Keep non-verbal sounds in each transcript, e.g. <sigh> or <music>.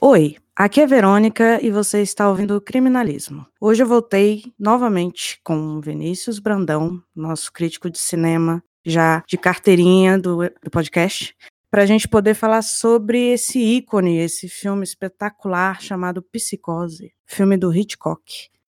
Oi, aqui é Verônica e você está ouvindo o Criminalismo. Hoje eu voltei novamente com Vinícius Brandão, nosso crítico de cinema, já de carteirinha do, do podcast, para a gente poder falar sobre esse ícone, esse filme espetacular chamado Psicose, filme do Hitchcock.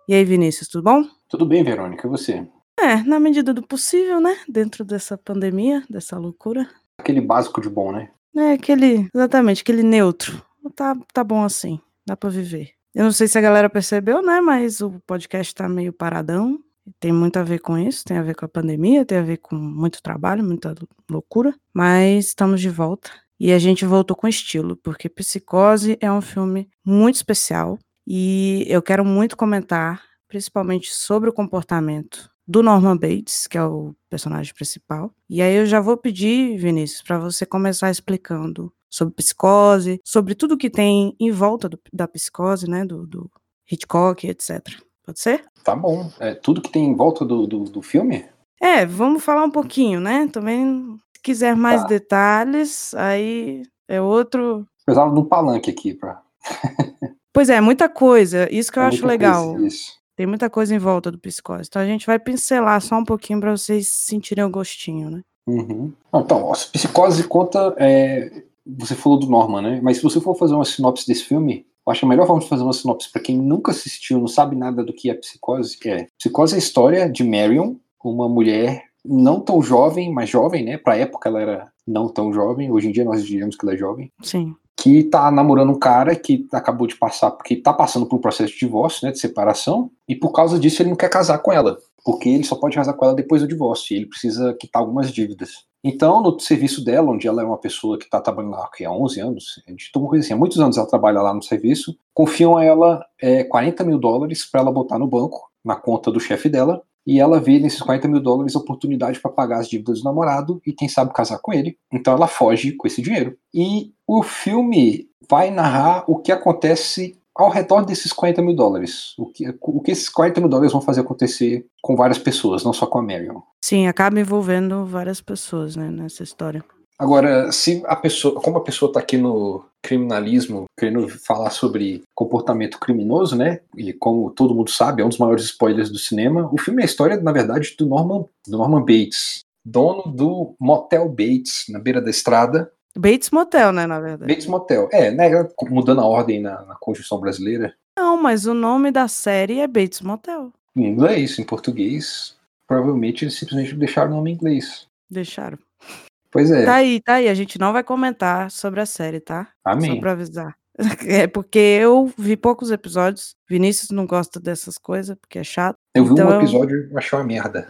E aí, Vinícius, tudo bom? Tudo bem, Verônica, e você? É, na medida do possível, né? Dentro dessa pandemia, dessa loucura. Aquele básico de bom, né? É, aquele, exatamente, aquele neutro tá, tá bom assim, dá pra viver. Eu não sei se a galera percebeu, né? Mas o podcast tá meio paradão. Tem muito a ver com isso, tem a ver com a pandemia, tem a ver com muito trabalho, muita loucura. Mas estamos de volta. E a gente voltou com estilo, porque Psicose é um filme muito especial. E eu quero muito comentar, principalmente sobre o comportamento do Norman Bates, que é o personagem principal. E aí eu já vou pedir, Vinícius, para você começar explicando sobre psicose, sobre tudo que tem em volta do, da psicose, né, do, do, Hitchcock, etc. Pode ser? Tá bom. É, tudo que tem em volta do, do, do, filme? É, vamos falar um pouquinho, né? Também, se quiser mais tá. detalhes, aí é outro. Precisava de um palanque aqui pra. <laughs> pois é, muita coisa. Isso que eu é acho legal. Coisa, isso. Tem muita coisa em volta do psicose. Então a gente vai pincelar só um pouquinho para vocês sentirem o gostinho, né? Uhum. Então, a psicose conta é, você falou do Norman, né? Mas se você for fazer uma sinopse desse filme, eu acho a melhor forma de fazer uma sinopse para quem nunca assistiu, não sabe nada do que é psicose, é psicose é a história de Marion, uma mulher não tão jovem, mas jovem, né? Pra época ela era não tão jovem, hoje em dia nós diríamos que ela é jovem. Sim. Que tá namorando um cara que acabou de passar, porque tá passando por um processo de divórcio, né? De separação, e por causa disso ele não quer casar com ela. Porque ele só pode casar com ela depois do divórcio, e ele precisa quitar algumas dívidas. Então, no serviço dela, onde ela é uma pessoa que está trabalhando lá há 11 anos, a gente coisa assim, há muitos anos ela trabalha lá no serviço, confiam a ela é, 40 mil dólares para ela botar no banco, na conta do chefe dela, e ela vê nesses 40 mil dólares a oportunidade para pagar as dívidas do namorado e, quem sabe, casar com ele. Então ela foge com esse dinheiro. E o filme vai narrar o que acontece ao redor desses 40 mil dólares. O que, o que esses 40 mil dólares vão fazer acontecer com várias pessoas, não só com a Marion. Sim, acaba envolvendo várias pessoas né, nessa história. Agora, se a pessoa, como a pessoa está aqui no criminalismo, querendo falar sobre comportamento criminoso, né? E como todo mundo sabe, é um dos maiores spoilers do cinema. O filme é a história, na verdade, do Norman, do Norman Bates, dono do Motel Bates, na beira da estrada, Bates Motel, né, na verdade. Bates Motel. É, né, mudando a ordem na, na Constituição brasileira. Não, mas o nome da série é Bates Motel. Em inglês, em português, provavelmente eles simplesmente deixaram o nome em inglês. Deixaram. Pois é. Tá aí, tá aí. A gente não vai comentar sobre a série, tá? Amém. Só pra avisar. <laughs> É porque eu vi poucos episódios. Vinícius não gosta dessas coisas, porque é chato. Eu vi então um episódio e achei uma merda.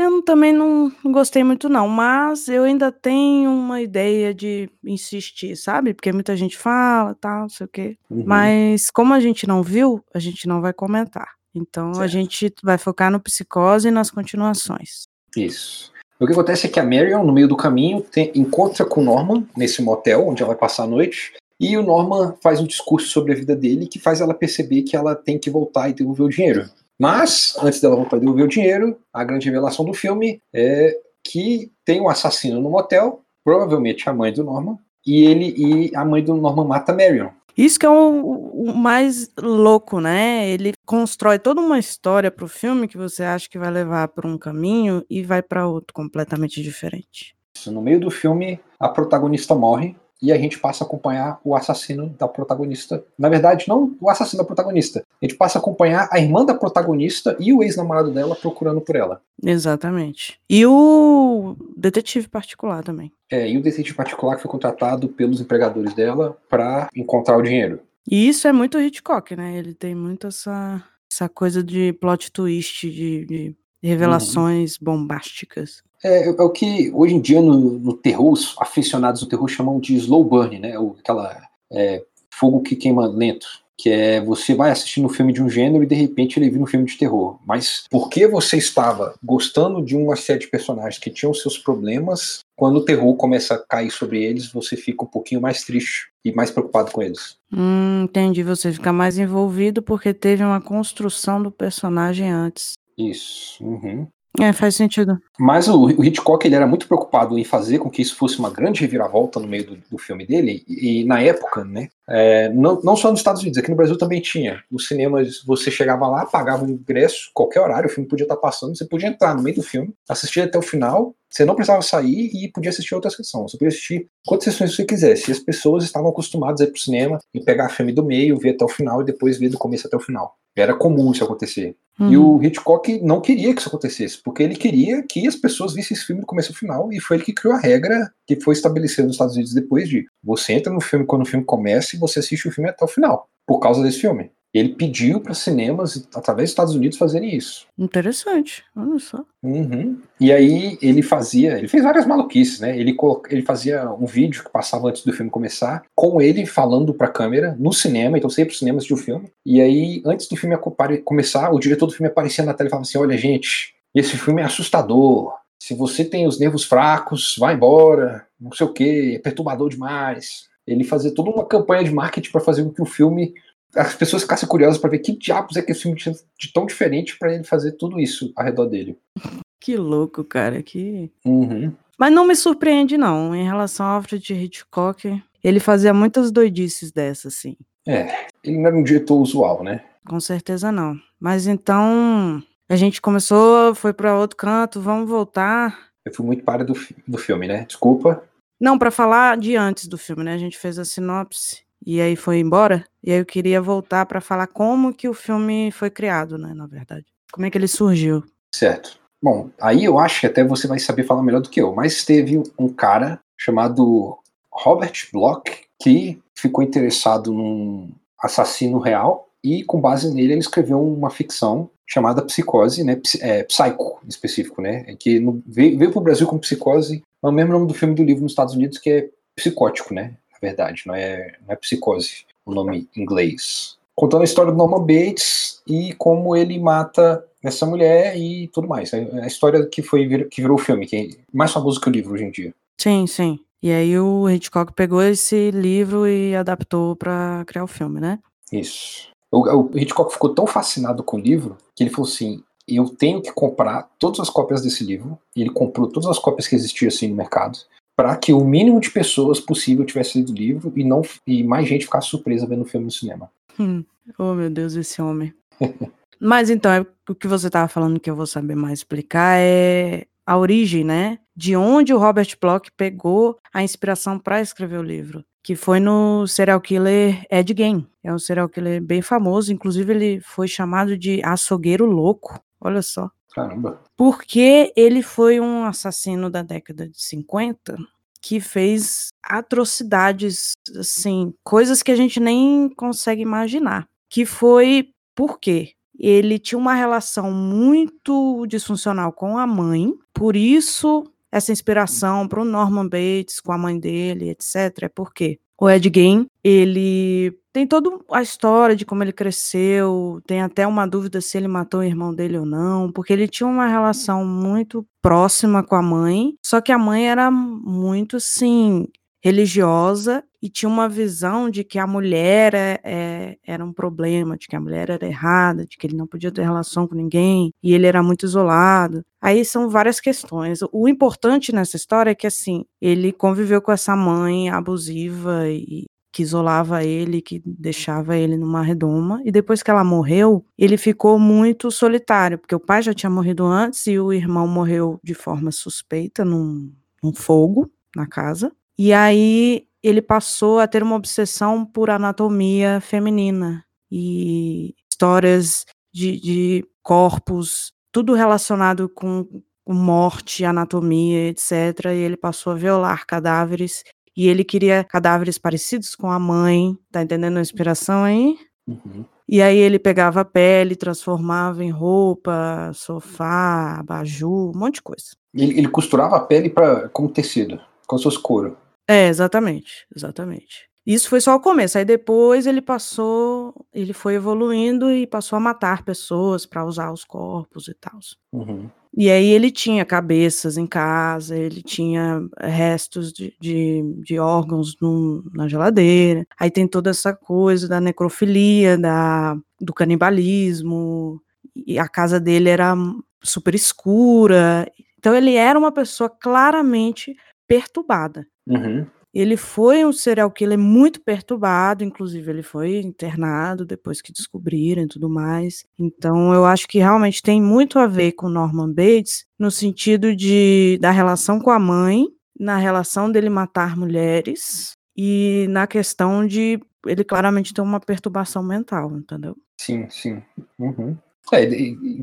Eu também não gostei muito não, mas eu ainda tenho uma ideia de insistir, sabe? Porque muita gente fala, tal, não sei o quê. Uhum. Mas como a gente não viu, a gente não vai comentar. Então certo. a gente vai focar no psicose e nas continuações. Isso. O que acontece é que a Marion, no meio do caminho, tem, encontra com o Norman nesse motel onde ela vai passar a noite. E o Norman faz um discurso sobre a vida dele que faz ela perceber que ela tem que voltar e devolver o dinheiro. Mas, antes dela voltar a devolver o dinheiro, a grande revelação do filme é que tem um assassino no motel, provavelmente a mãe do Norman, e ele e a mãe do Norman mata Marion. Isso que é o, o mais louco, né? Ele constrói toda uma história para o filme que você acha que vai levar para um caminho e vai para outro completamente diferente. No meio do filme, a protagonista morre e a gente passa a acompanhar o assassino da protagonista. Na verdade, não o assassino da protagonista. A gente passa a acompanhar a irmã da protagonista e o ex-namorado dela procurando por ela. Exatamente. E o detetive particular também. É, e o detetive particular que foi contratado pelos empregadores dela para encontrar o dinheiro. E isso é muito Hitchcock, né? Ele tem muito essa, essa coisa de plot twist, de, de revelações uhum. bombásticas. É, é, o que hoje em dia no, no, terror, os aficionados do terror chamam de slow burn, né? O, aquela é, fogo que queima lento. Que é você vai assistindo um filme de um gênero e de repente ele vira um filme de terror. Mas porque você estava gostando de uma série de personagens que tinham seus problemas, quando o terror começa a cair sobre eles, você fica um pouquinho mais triste e mais preocupado com eles. Hum, entendi. Você fica mais envolvido porque teve uma construção do personagem antes. Isso. Uhum. É, faz sentido. Mas o, o, Hitchcock ele era muito preocupado em fazer com que isso fosse uma grande reviravolta no meio do, do filme dele. E, e, na época, né, É, não, não só nos Estados Unidos, aqui no Brasil também tinha. Os cinemas, você chegava lá, pagava o ingresso, qualquer horário, o filme podia estar passando, você podia entrar no meio do filme, assistir até o final, você não precisava sair e podia assistir outra sessão. Você podia assistir quantas sessões você quisesse. E as pessoas estavam acostumadas a ir pro cinema e pegar filme do meio, ver até o final e depois ver do começo até o final. Era comum isso acontecer. Uhum. E o Hitchcock não queria que isso acontecesse, porque ele queria que as pessoas vissem esse filme do começo ao final, e foi ele que criou a regra que foi estabelecida nos Estados Unidos depois de você entra no filme quando o filme começa e você assiste o filme até o final, por causa desse filme. Ele pediu para cinemas, através dos Estados Unidos, fazerem isso. Interessante, olha só. Uhum. E aí ele fazia, ele fez várias maluquices, né? Ele, ele fazia um vídeo que passava antes do filme começar, com ele falando para a câmera no cinema, então você ia pro cinema assistir o filme. E aí, antes do filme começar, o diretor do filme aparecia na tela e falava assim: Olha, gente, esse filme é assustador. Se você tem os nervos fracos, vai embora, não sei o que, é perturbador demais. Ele fazia toda uma campanha de marketing para fazer com que o filme as pessoas ficassem curiosas para ver que diabos é que esse filme tinha de tão diferente para ele fazer tudo isso ao redor dele. <laughs> Que louco, cara, que. Uhum. Mas não me surpreende, não. Em relação ao Alfred Hitchcock, ele fazia muitas doidices dessas, assim. É, ele não era um diretor usual, né? Com certeza não. Mas então, a gente começou, foi para outro canto, vamos voltar. Eu fui muito para do, do filme, né? Desculpa. Não, para falar de antes do filme, né? A gente fez a sinopse e aí foi embora. E aí eu queria voltar para falar como que o filme foi criado, né, na verdade. Como é que ele surgiu. Certo. Bom, aí eu acho que até você vai saber falar melhor do que eu, mas teve um cara chamado Robert Bloch que ficou interessado num assassino real e com base nele ele escreveu uma ficção chamada Psicose, né, é, Psycho em específico, né, que no, veio, veio para o Brasil como Psicose, é o mesmo nome do filme do livro nos Estados Unidos que é psicótico, né, verdade, não é, não é psicose o nome inglês. Contando a história do Norman Bates e como ele mata essa mulher e tudo mais. É a história que foi que virou o filme, que é mais famoso que o livro hoje em dia. Sim, sim. E aí o Hitchcock pegou esse livro e adaptou para criar o filme, né? Isso. O, o Hitchcock ficou tão fascinado com o livro que ele falou assim: eu tenho que comprar todas as cópias desse livro. E ele comprou todas as cópias que existiam assim no mercado para que o mínimo de pessoas possível tivesse lido o livro e não e mais gente ficasse surpresa vendo o filme no cinema. Hum. Oh meu Deus, esse homem. <laughs> Mas então, é, o que você estava falando que eu vou saber mais explicar é a origem, né? De onde o Robert Bloch pegou a inspiração para escrever o livro, que foi no serial killer Ed Gein. É um serial killer bem famoso, inclusive ele foi chamado de açougueiro louco. Olha só. Caramba. Porque ele foi um assassino da década de 50 que fez atrocidades, assim, coisas que a gente nem consegue imaginar. Que foi por quê? Ele tinha uma relação muito disfuncional com a mãe, por isso essa inspiração para o Norman Bates com a mãe dele, etc. É porque o Ed Gein, ele tem toda a história de como ele cresceu, tem até uma dúvida se ele matou o irmão dele ou não, porque ele tinha uma relação muito próxima com a mãe, só que a mãe era muito assim, religiosa e tinha uma visão de que a mulher é, é, era um problema, de que a mulher era errada, de que ele não podia ter relação com ninguém e ele era muito isolado. Aí são várias questões. O importante nessa história é que assim ele conviveu com essa mãe abusiva e que isolava ele, que deixava ele numa redoma. E depois que ela morreu, ele ficou muito solitário, porque o pai já tinha morrido antes e o irmão morreu de forma suspeita num, num fogo na casa. E aí ele passou a ter uma obsessão por anatomia feminina e histórias de, de corpos, tudo relacionado com, com morte, anatomia, etc. E ele passou a violar cadáveres e ele queria cadáveres parecidos com a mãe. Tá entendendo a inspiração aí? Uhum. E aí ele pegava a pele, transformava em roupa, sofá, abajur, um monte de coisa. Ele, ele costurava a pele para como tecido, como se fosse couro. É, exatamente, exatamente. Isso foi só o começo, aí depois ele passou, ele foi evoluindo e passou a matar pessoas para usar os corpos e tal. Uhum. E aí ele tinha cabeças em casa, ele tinha restos de, de, de órgãos no, na geladeira. Aí tem toda essa coisa da necrofilia, da, do canibalismo. E a casa dele era super escura. Então ele era uma pessoa claramente perturbada. Uhum. Ele foi um serial killer muito perturbado, inclusive ele foi internado depois que descobriram e tudo mais. Então eu acho que realmente tem muito a ver com Norman Bates no sentido de da relação com a mãe, na relação dele matar mulheres e na questão de ele claramente tem uma perturbação mental, entendeu? Sim, sim. Uhum. É,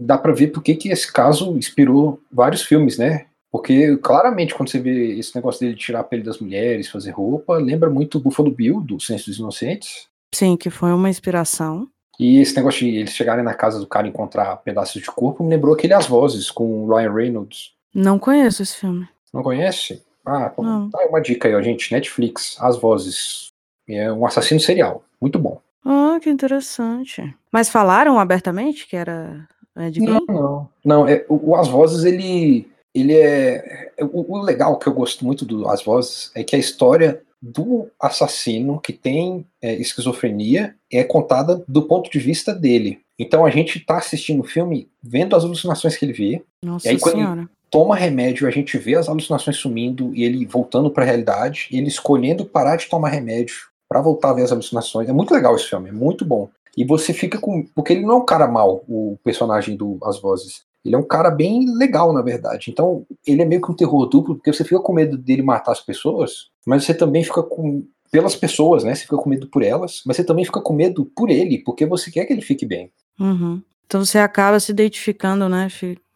dá para ver porque que esse caso inspirou vários filmes, né? Porque claramente quando você vê esse negócio dele tirar a pele das mulheres, fazer roupa, lembra muito o Buffalo Bill, do Senso dos Inocentes. Sim, que foi uma inspiração. E esse negócio de eles chegarem na casa do cara e encontrar pedaços de corpo me lembrou aquele As Vozes, com o Ryan Reynolds. Não conheço esse filme. Não conhece? Ah, Não. tá uma dica aí, ó, gente. Netflix, As Vozes. É um assassino serial. Muito bom. Ah, que interessante. Mas falaram abertamente que era Ed Não, não. Não, é, o As Vozes, ele, ele é... é o, legal que eu gosto muito do As Vozes é que a história do assassino que tem é, esquizofrenia é contada do ponto de vista dele. Então a gente tá assistindo o filme vendo as alucinações que ele vê. Nossa e aí, senhora. Ele toma remédio, a gente vê as alucinações sumindo e ele voltando para a realidade, ele escolhendo parar de tomar remédio para voltar a ver as alucinações. É muito legal esse filme, é muito bom. E você fica com. Porque ele não é um cara mal, o personagem do As Vozes. Ele é um cara bem legal, na verdade. Então, ele é meio que um terror duplo, porque você fica com medo dele matar as pessoas, mas você também fica com. pelas pessoas, né? Você fica com medo por elas, mas você também fica com medo por ele, porque você quer que ele fique bem. Uhum. Então você acaba se identificando, né?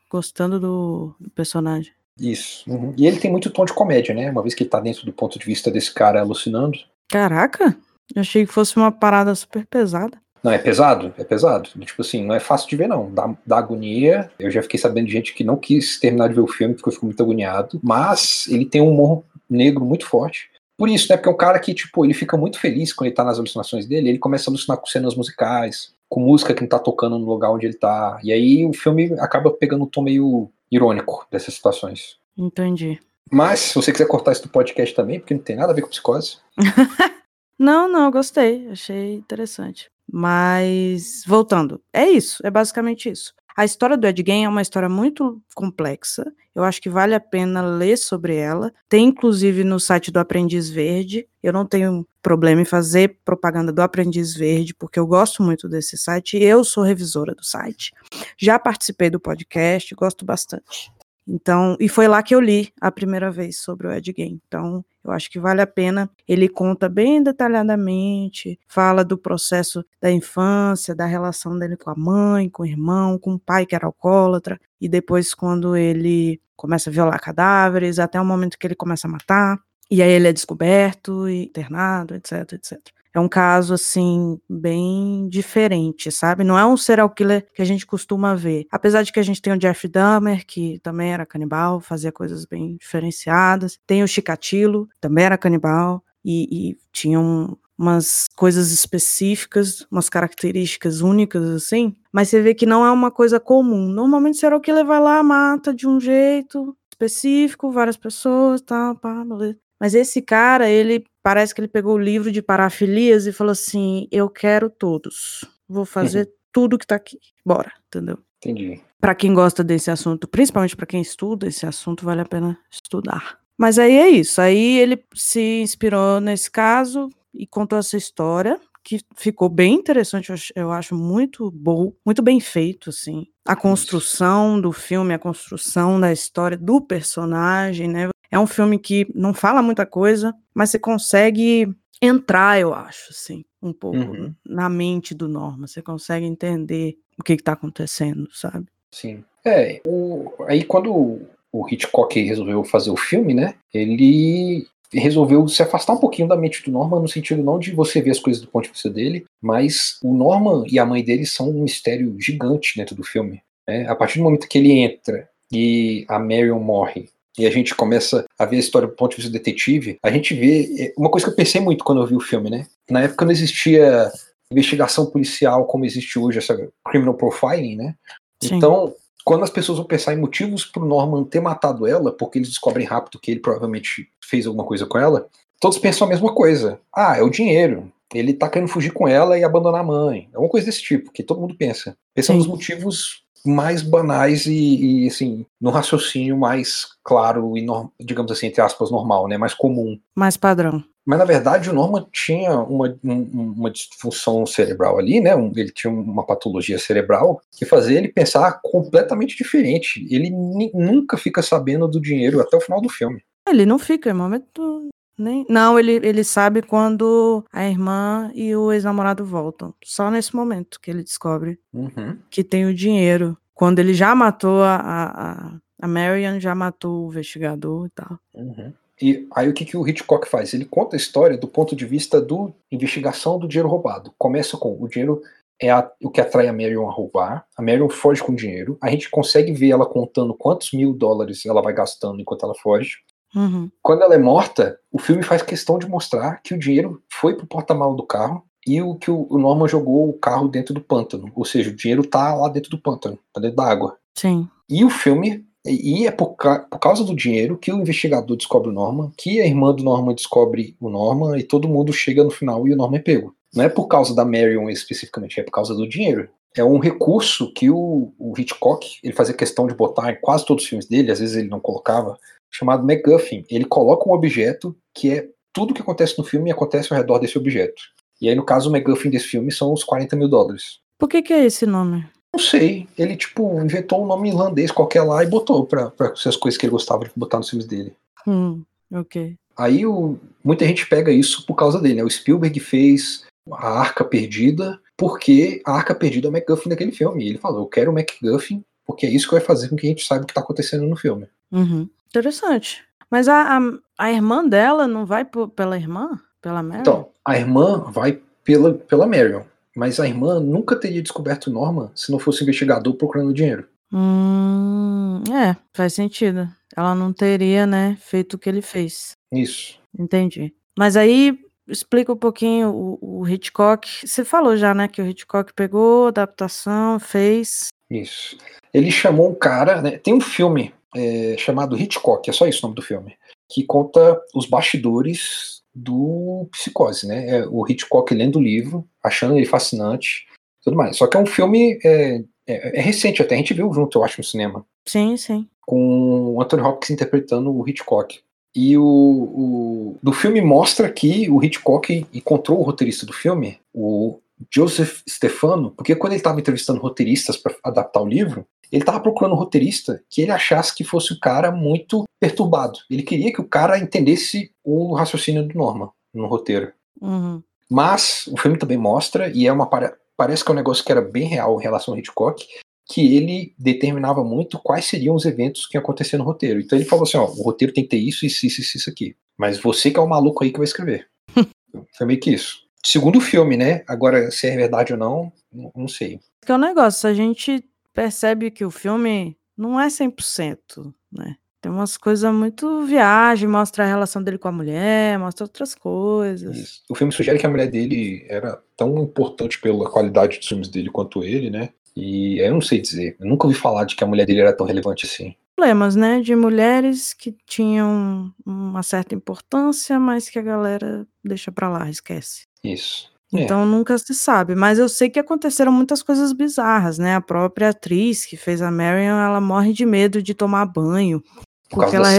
Gostando do, do personagem. Isso. Uhum. E ele tem muito tom de comédia, né? Uma vez que ele tá dentro do ponto de vista desse cara alucinando. Caraca! Eu achei que fosse uma parada super pesada. Não, é pesado, é pesado. Tipo assim, não é fácil de ver, não. Dá, dá agonia. Eu já fiquei sabendo de gente que não quis terminar de ver o filme porque ficou muito agoniado. Mas ele tem um humor negro muito forte. Por isso, né? Porque é um cara que, tipo, ele fica muito feliz quando ele tá nas alucinações dele. Ele começa a alucinar com cenas musicais, com música que não tá tocando no lugar onde ele tá. E aí o filme acaba pegando um tom meio irônico dessas situações. Entendi. Mas, se você quiser cortar isso do podcast também, porque não tem nada a ver com psicose. <laughs> não, não, gostei. Achei interessante. Mas, voltando, é isso, é basicamente isso. A história do Ed Gein é uma história muito complexa. Eu acho que vale a pena ler sobre ela. Tem inclusive no site do Aprendiz Verde. Eu não tenho problema em fazer propaganda do Aprendiz Verde, porque eu gosto muito desse site. Eu sou revisora do site. Já participei do podcast, gosto bastante. Então, e foi lá que eu li a primeira vez sobre o Ed Gein. Então, eu acho que vale a pena. Ele conta bem detalhadamente, fala do processo da infância, da relação dele com a mãe, com o irmão, com o pai que era alcoólatra, e depois quando ele começa a violar cadáveres, até o momento que ele começa a matar. E aí ele é descoberto e internado, etc, etc. É um caso, assim, bem diferente, sabe? Não é um serial killer que a gente costuma ver. Apesar de que a gente tem o Jeff Dahmer, que também era canibal, fazia coisas bem diferenciadas. Tem o Chikatilo, também era canibal, e, e tinha um, umas coisas específicas, umas características únicas, assim. Mas você vê que não é uma coisa comum. Normalmente o serial killer vai lá, mata de um jeito específico, várias pessoas, tal, pá, beleza. Mas esse cara, ele parece que ele pegou o livro de parafilias e falou assim: eu quero todos. Vou fazer uhum. tudo que tá aqui. Bora, entendeu? Entendi. Para quem gosta desse assunto, principalmente para quem estuda esse assunto, vale a pena estudar. Mas aí é isso. Aí ele se inspirou nesse caso e contou essa história que ficou bem interessante, eu acho muito bom, muito bem feito, assim. A construção do filme, a construção da história do personagem, né? É um filme que não fala muita coisa, mas você consegue entrar, eu acho, assim, um pouco uhum. na mente do Norma. Você consegue entender o que está acontecendo, sabe? Sim. É, o, aí quando o Hitchcock resolveu fazer o filme, né? Ele resolveu se afastar um pouquinho da mente do Norman, no sentido não de você ver as coisas do ponto de vista dele, mas o Norman e a mãe dele são um mistério gigante dentro do filme. Né? A partir do momento que ele entra e a Marion morre e a gente começa a ver a história do ponto de vista detetive, a gente vê é, uma coisa que eu pensei muito quando eu vi o filme, né? Na época não existia investigação policial como existe hoje, essa criminal profiling, né? Sim. Então, quando as pessoas vão pensar em motivos para o Norman ter matado ela, porque eles descobrem rápido que ele provavelmente fez alguma coisa com ela, todos pensam a mesma coisa. Ah, é o dinheiro. Ele tá querendo fugir com ela e abandonar a mãe. É uma coisa desse tipo, que todo mundo pensa. Pensando nos motivos mais banais e, e assim, no raciocínio mais claro e, digamos assim, entre aspas, normal, né? Mais comum. Mais padrão. Mas na verdade o Norman tinha uma, uma disfunção cerebral ali, né? Ele tinha uma patologia cerebral que fazia ele pensar completamente diferente. Ele nunca fica sabendo do dinheiro até o final do filme. Ele não fica, em momento nem... Não, ele, ele sabe quando a irmã e o ex-namorado voltam. Só nesse momento que ele descobre uhum. que tem o dinheiro. Quando ele já matou a, a, a Marion, já matou o investigador e tal. Uhum. E aí o que, que o Hitchcock faz? Ele conta a história do ponto de vista do investigação do dinheiro roubado. Começa com o dinheiro é a, o que atrai a Marion a roubar. A Marion foge com o dinheiro. A gente consegue ver ela contando quantos mil dólares ela vai gastando enquanto ela foge. Uhum. Quando ela é morta, o filme faz questão de mostrar que o dinheiro foi pro porta-malas do carro e o que o Norman jogou o carro dentro do pântano. Ou seja, o dinheiro tá lá dentro do pântano, tá dentro da água. Sim. E o filme e é por, por, causa do dinheiro que o investigador descobre o Norman, que a irmã do Norman descobre o Norman e todo mundo chega no final e o Norman é pego. Não é por causa da Marion especificamente, é por causa do dinheiro. É um recurso que o, o Hitchcock ele fazia questão de botar em quase todos os filmes dele, às vezes ele não colocava, chamado MacGuffin. Ele coloca um objeto que é tudo que acontece no filme acontece ao redor desse objeto. E aí, no caso, o MacGuffin desse filme são os 40 mil dólares. Por que, que é esse nome? Não sei. Ele, tipo, inventou um nome irlandês qualquer lá e botou pra, pra ser as coisas que ele gostava de botar nos filmes dele. Hum, ok. Aí o, muita gente pega isso por causa dele, né? O Spielberg fez a Arca Perdida porque a Arca Perdida é o MacGuffin daquele filme. E ele falou, eu quero o MacGuffin porque é isso que vai fazer com que a gente saiba o que tá acontecendo no filme. Uhum. Interessante. Mas a, a, a, irmã dela não vai pela irmã? Pela Marion? Então, a irmã vai pela, pela Marion. Mas a irmã nunca teria descoberto Norma se não fosse investigador procurando dinheiro. Hum, é, faz sentido. Ela não teria, né, feito o que ele fez. Isso. Entendi. Mas aí, explica um pouquinho o, o Hitchcock. Você falou já, né, que o Hitchcock pegou adaptação, fez. Isso. Ele chamou um cara, né, tem um filme é, chamado Hitchcock, é só isso o nome do filme, que conta os bastidores do Psicose, né? É o Hitchcock lendo o livro, achando ele fascinante, tudo mais. Só que é um filme é, é, é, recente até, a gente viu junto, eu acho, no cinema. Sim, sim. Com o Anthony Hopkins interpretando o Hitchcock. E o, o do filme mostra que o Hitchcock encontrou o roteirista do filme, o Joseph Stefano, porque quando ele estava entrevistando roteiristas para adaptar o livro, ele estava procurando um roteirista que ele achasse que fosse o cara muito perturbado. Ele queria que o cara entendesse o raciocínio do Norman no roteiro. Uhum. Mas o filme também mostra, e é uma parece que é um negócio que era bem real em relação ao Hitchcock, que ele determinava muito quais seriam os eventos que iam acontecer no roteiro. Então ele falou assim: ó, o roteiro tem que ter isso, isso, isso, isso aqui. Mas você que é o maluco aí que vai escrever. <laughs> Foi meio que isso. Segundo o filme, né? Agora, se é verdade ou não, não sei. Que é o um negócio, a gente percebe que o filme não é 100%, né? Tem umas coisas muito viagem, mostra a relação dele com a mulher, mostra outras coisas. Isso. O filme sugere que a mulher dele era tão importante pela qualidade dos filmes dele quanto ele, né? E eu não sei dizer. Eu nunca ouvi falar de que a mulher dele era tão relevante assim. Problemas, né? De mulheres que tinham uma certa importância, mas que a galera deixa pra lá, esquece. Isso. É. Então é. nunca se sabe, mas eu sei que aconteceram muitas coisas bizarras, né? A própria atriz que fez a Marion, ela morre de medo de tomar banho, Por porque ela,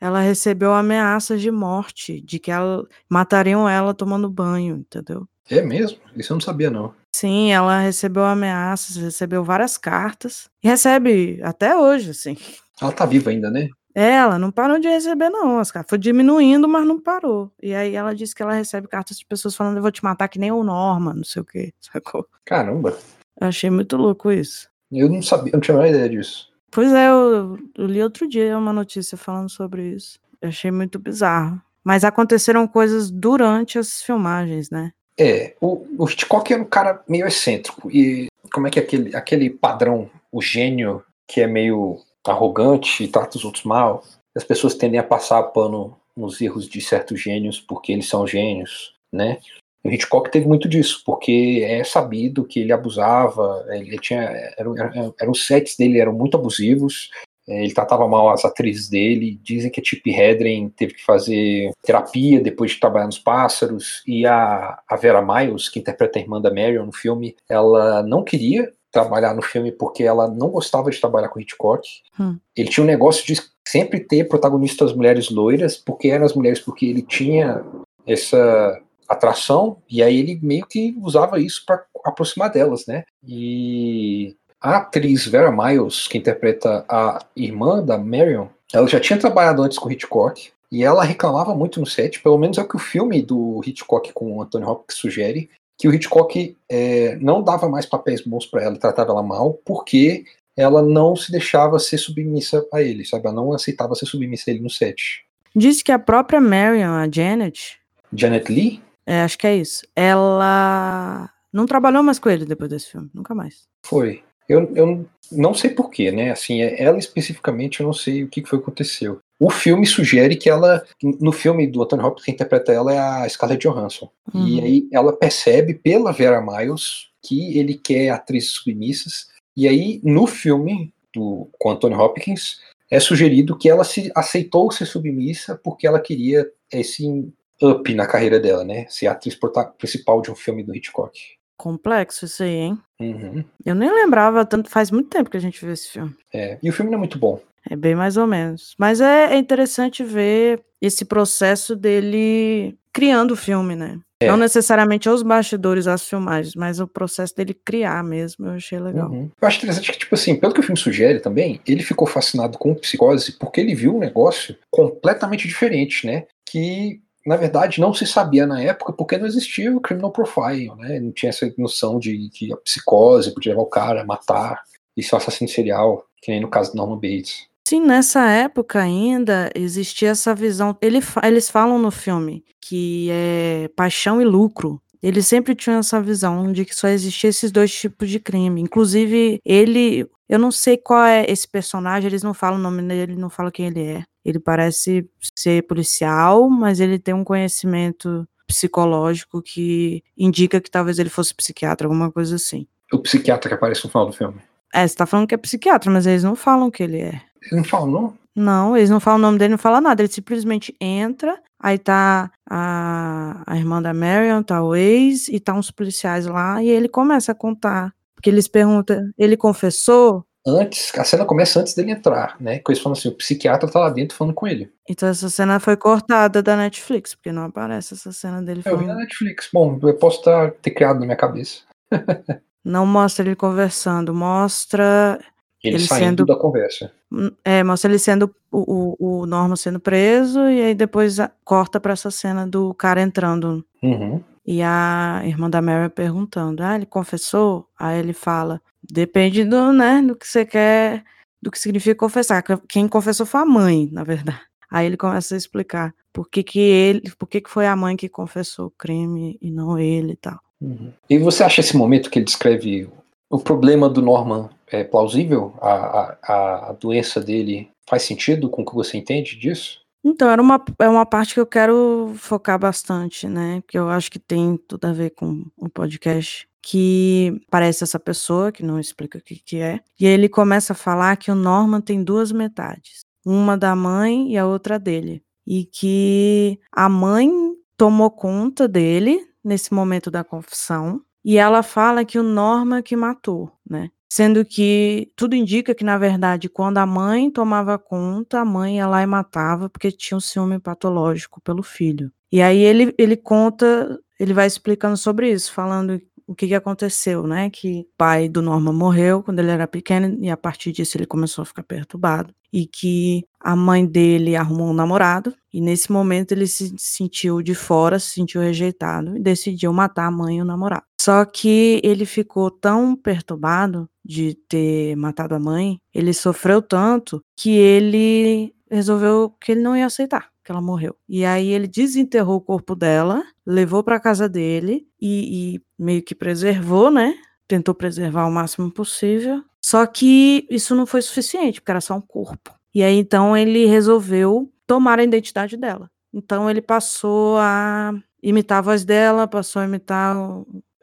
ela recebeu ameaças de morte, de que ela, matariam ela tomando banho, entendeu? É mesmo? Isso eu não sabia, não. Sim, ela recebeu ameaças, recebeu várias cartas, e recebe até hoje, assim. Ela tá viva ainda, né? Ela não parou de receber, não. As cartas foi diminuindo, mas não parou. E aí ela disse que ela recebe cartas de pessoas falando: eu vou te matar que nem o Norma, não sei o quê. <laughs> Sacou? Caramba. Eu achei muito louco isso. Eu não sabia, eu não tinha a ideia disso. Pois é, eu, eu li outro dia uma notícia falando sobre isso. Eu achei muito bizarro. Mas aconteceram coisas durante as filmagens, né? É, o, o Hitchcock era um cara meio excêntrico. E como é que é aquele, aquele padrão, o gênio, que é meio arrogante e trata os outros mal. As pessoas tendem a passar pano nos erros de certos gênios porque eles são gênios, né? O Hitchcock teve muito disso, porque é sabido que ele abusava, ele tinha, eram, eram, os sets dele eram muito abusivos, é, ele tratava mal as atrizes dele, dizem que a Tippi Hedren teve que fazer terapia depois de trabalhar nos Pássaros, e a, a Vera Miles, que interpreta a irmã da Marion no filme, ela não queria trabalhar no filme porque ela não gostava de trabalhar com Hitchcock. Hum. Ele tinha um negócio de sempre ter protagonistas mulheres loiras, porque eram as mulheres porque ele tinha essa atração e aí ele meio que usava isso para aproximar delas, né? E a atriz Vera Miles, que interpreta a irmã da Marion, ela já tinha trabalhado antes com Hitchcock e ela reclamava muito no set, pelo menos é o que o filme do Hitchcock com o Anthony Hopkins sugere, que o Hitchcock é, não dava mais papéis bons para ela, tratava ela mal, porque ela não se deixava ser submissa a ele, sabe? Ela não aceitava ser submissa a ele no set. Diz que a própria Marion, a Janet. Janet Lee? É, acho que é isso. Ela não trabalhou mais com ele depois desse filme, nunca mais. Foi. Eu, eu não sei porquê, né? Assim, é, ela especificamente, eu não sei o que foi que aconteceu. O filme sugere que ela, no filme do Anthony Hopkins, quem interpreta ela é a Scarlett Johansson. Uhum. E aí ela percebe pela Vera Miles que ele quer atrizes submissas. E aí, no filme do, com Anthony Hopkins, é sugerido que ela se aceitou ser submissa porque ela queria esse up na carreira dela, né? Ser a atriz principal de um filme do Hitchcock. Complexo isso aí, hein? Uhum. Eu nem lembrava tanto, faz muito tempo que a gente viu esse filme. É, e o filme não é muito bom. É bem mais ou menos. Mas é, é interessante ver esse processo dele criando o filme, né? É. Não necessariamente os bastidores, as filmagens, mas o processo dele criar mesmo, eu achei legal. Uhum. Eu acho interessante que, tipo assim, pelo que o filme sugere também, ele ficou fascinado com psicose porque ele viu um negócio completamente diferente, né? Que na verdade, não se sabia na época porque não existia o criminal profile, né? Não tinha essa noção de que a psicose podia levar o cara a matar e ser um assassino serial, que nem no caso do Norman Bates. Sim, nessa época ainda existia essa visão. Ele, eles falam no filme que é paixão e lucro. Eles sempre tinham essa visão de que só existia esses dois tipos de crime. Inclusive, ele. Eu não sei qual é esse personagem, eles não falam o nome dele, não falam quem ele é. Ele parece ser policial, mas ele tem um conhecimento psicológico que indica que talvez ele fosse psiquiatra, alguma coisa assim. O psiquiatra que aparece no final do filme. É, você tá falando que é psiquiatra, mas eles não falam que ele é. Eles não falam, não? Não, eles não falam o nome dele, não fala nada. Ele simplesmente entra, aí tá a, a irmã da Marion, tá o ex, e tá uns policiais lá, e ele começa a contar. Porque eles perguntam, ele confessou? Antes, a cena começa antes dele entrar, né? Com eles falando assim, o psiquiatra tá lá dentro falando com ele. Então essa cena foi cortada da Netflix, porque não aparece essa cena dele falando. Eu vi na Netflix. Bom, eu posso tá, ter criado na minha cabeça. não mostra ele conversando, mostra ele, ele saindo sendo, da conversa. Hum, é, mostra ele sendo o, o, o Norman sendo preso e aí depois corta para essa cena do cara entrando. Uhum. E a irmã da Mary perguntando: "Ah, ele confessou?" Aí ele fala: Depende do, né, do que você quer, do que significa confessar. Quem confessou foi a mãe, na verdade. <laughs> Aí ele começa a explicar por que, que ele, por que, que foi a mãe que confessou o crime e não ele e tal. Uhum. E você acha esse momento que ele descreve o problema do Norman é plausível? A, a, a doença dele faz sentido com o que você entende disso? Então, era uma, é uma parte que eu quero focar bastante, né? Que eu acho que tem tudo a ver com o podcast que parece essa pessoa, que não explica o que, que é, e ele começa a falar que o Norman tem duas metades, uma da mãe e a outra dele, e que a mãe tomou conta dele nesse momento da confissão, e ela fala que o Norman que matou, né? Sendo que tudo indica que, na verdade, quando a mãe tomava conta, a mãe ia lá e matava porque tinha um ciúme patológico pelo filho. E aí ele, ele conta, ele vai explicando sobre isso, falando o que, que aconteceu, né? Que o pai do Norma morreu quando ele era pequeno e a partir disso ele começou a ficar perturbado. E que a mãe dele arrumou um namorado e nesse momento ele se sentiu de fora, se sentiu rejeitado e decidiu matar a mãe e o namorado. Só que ele ficou tão perturbado de ter matado a mãe, ele sofreu tanto que ele resolveu que ele não ia aceitar que ela morreu. E aí ele desenterrou o corpo dela, levou para casa dele e, e meio que preservou, né? Tentou preservar o máximo possível. Só que isso não foi suficiente, porque era só um corpo. E aí então ele resolveu tomar a identidade dela. Então ele passou a imitar a voz dela, passou a imitar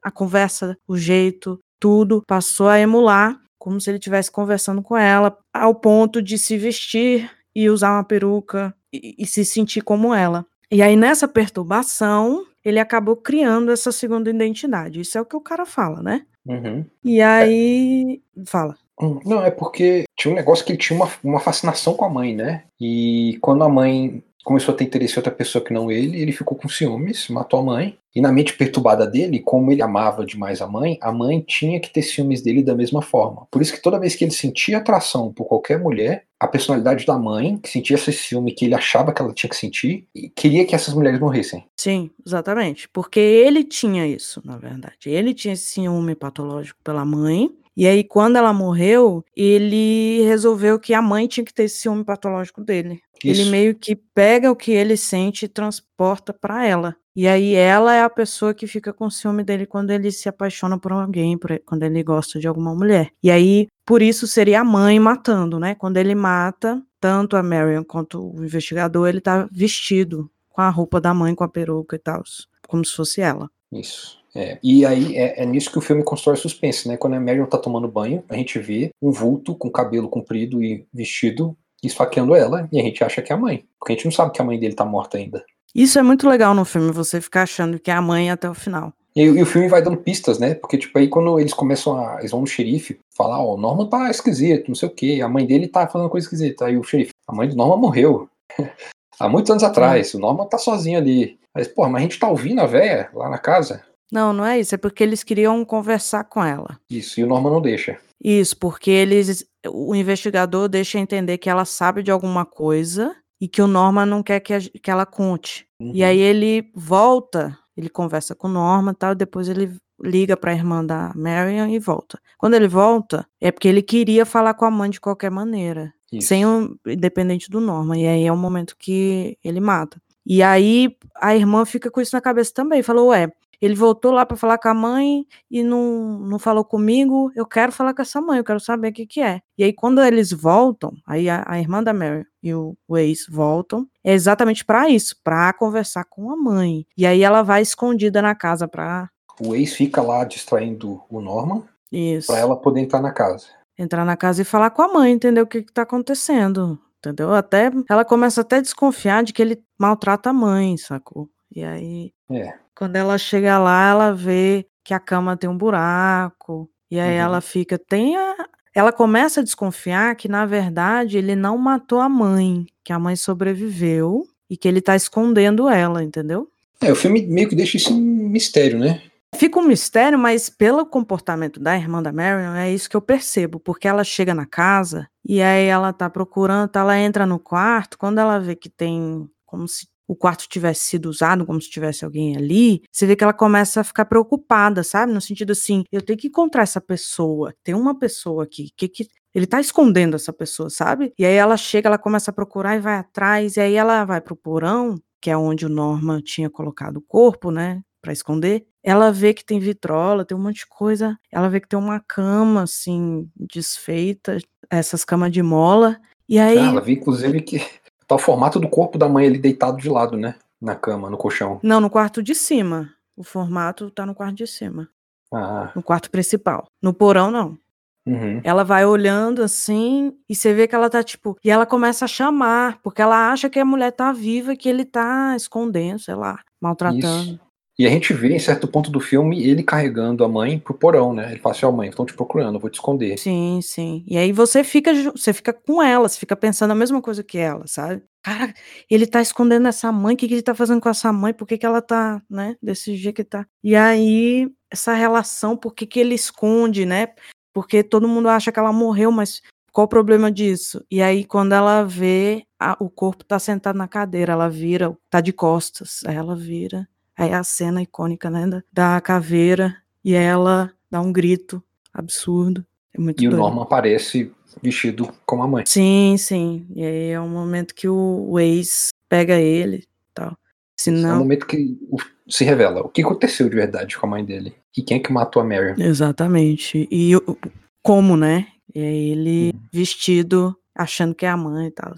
a conversa, o jeito, tudo, passou a emular como se ele estivesse conversando com ela, ao ponto de se vestir e usar uma peruca e, e se sentir como ela. E aí, nessa perturbação, ele acabou criando essa segunda identidade. Isso é o que o cara fala, né? Uhum. E aí. Fala. Hum, Não, é porque tinha um negócio que ele tinha uma, uma fascinação com a mãe, né? E quando a mãe começou a ter interesse em outra pessoa que não ele, ele ficou com ciúmes, matou a mãe. E na mente perturbada dele, como ele amava demais a mãe, a mãe tinha que ter ciúmes dele da mesma forma. Por isso que toda vez que ele sentia atração por qualquer mulher, a personalidade da mãe, que sentia esse ciúme que ele achava que ela tinha que sentir, queria que essas mulheres morressem. Sim, exatamente. Porque ele tinha isso, na verdade. Ele tinha esse ciúme patológico pela mãe. E aí, quando ela morreu, ele resolveu que a mãe tinha que ter esse ciúme patológico dele. Ele Isso. meio que pega o que ele sente e transporta pra ela. E aí ela é a pessoa que fica com ciúme dele quando ele se apaixona por alguém, por- quando ele gosta de alguma mulher. E aí, por isso seria a mãe matando, né? Quando ele mata, tanto a Marion quanto o investigador, ele tá vestido com a roupa da mãe, com a peruca e tal, como se fosse ela. Isso. É, e aí é, é nisso que o filme constrói suspense, né? Quando a Marion tá tomando banho, a gente vê um vulto com cabelo comprido e vestido esfaqueando ela, e a gente acha que é a mãe. Porque a gente não sabe que a mãe dele tá morta ainda. Isso é muito legal no filme, você ficar achando que é a mãe até o final. E, e o filme vai dando pistas, né? Porque, tipo, aí quando eles começam a. Eles vão no xerife falar, ó, o Norman tá esquisito, não sei o quê. A mãe dele tá falando coisa esquisita. Aí o xerife, a mãe do Norman morreu. <laughs> Há muitos anos atrás. O Norman tá sozinho ali. Aí, pô, mas a gente tá ouvindo a véia lá na casa. Não, não é isso, é porque eles queriam conversar com ela. Isso, e o Norman não deixa. Isso, porque eles. O investigador deixa entender que ela sabe de alguma coisa e que o Norman não quer que, a- que ela conte. E Uhum. aí ele volta, ele conversa com o Norman e tal, depois ele liga pra irmã da Marion e volta. Quando ele volta, é porque ele queria falar com a mãe de qualquer maneira. Isso. sem o independente do Norman. E aí é o momento que ele mata. E aí a irmã fica com isso na cabeça também. Falou, ué, ele voltou lá pra falar com a mãe e não, não falou comigo. Eu quero falar com essa mãe, eu quero saber o que que é. E aí quando eles voltam, aí a, a irmã da Mary e o, o ex voltam, é exatamente pra isso, pra conversar com a mãe. E aí ela vai escondida na casa pra O ex fica lá distraindo o Norman isso. pra ela poder entrar na casa. entrar na casa e falar com a mãe, entender o que, que tá acontecendo. Entendeu? Até ela começa até a desconfiar de que ele maltrata a mãe, sacou? E aí, É. quando ela chega lá, ela vê que a cama tem um buraco. E aí Uhum. ela fica, tem a. Ela começa a desconfiar que, na verdade, ele não matou a mãe, que a mãe sobreviveu e que ele tá escondendo ela, entendeu? É, o filme meio que deixa isso em mistério, né? Fica um mistério, mas pelo comportamento da irmã da Marion, é isso que eu percebo, porque ela chega na casa e aí ela tá procurando, tá, ela entra no quarto, quando ela vê que tem como se o quarto tivesse sido usado, como se tivesse alguém ali, você vê que ela começa a ficar preocupada, sabe? No sentido assim, eu tenho que encontrar essa pessoa, tem uma pessoa aqui, que que ele tá escondendo essa pessoa, sabe? E aí ela chega, ela começa a procurar e vai atrás, e aí ela vai pro porão, que é onde o Norman tinha colocado o corpo, né, Pra esconder. Ela vê que tem vitrola, tem um monte de coisa. Ela vê que tem uma cama assim desfeita, essas camas de mola. E aí, Ah, ela vê, inclusive, que tá o formato do corpo da mãe ali deitado de lado, né? Na cama, no colchão. não, no quarto de cima. O formato tá no quarto de cima, Ah, no quarto principal. No porão não. uhum. Ela vai olhando assim e você vê que ela tá tipo, e ela começa a chamar, porque ela acha que a mulher tá viva e que ele tá escondendo, sei lá, maltratando. Isso. E a gente vê, em certo ponto do filme, ele carregando a mãe pro porão, né? Ele fala assim, ó mãe, estão te procurando, vou te esconder. Sim, sim. E aí você fica, você fica com ela, você fica pensando a mesma coisa que ela, sabe? Cara, ele tá escondendo essa mãe, o que, que ele tá fazendo com essa mãe? Por que, que ela tá, né, desse jeito que tá? E aí, essa relação, por que, que ele esconde, né? Porque todo mundo acha que ela morreu, mas qual o problema disso? E aí, quando ela vê, a- o corpo tá sentado na cadeira, ela vira, tá de costas, ela vira. Aí é a cena icônica, né, da, da caveira, e ela dá um grito absurdo. É muito E o doido. Norman aparece vestido como a mãe. Sim, sim. E aí é um momento que o, o ex pega ele e tal. É o Senão. momento que o- se revela o que aconteceu de verdade com a mãe dele. E quem é que matou a Mary. Exatamente. E o- como, né? E aí ele Uhum. vestido achando que é a mãe e tal.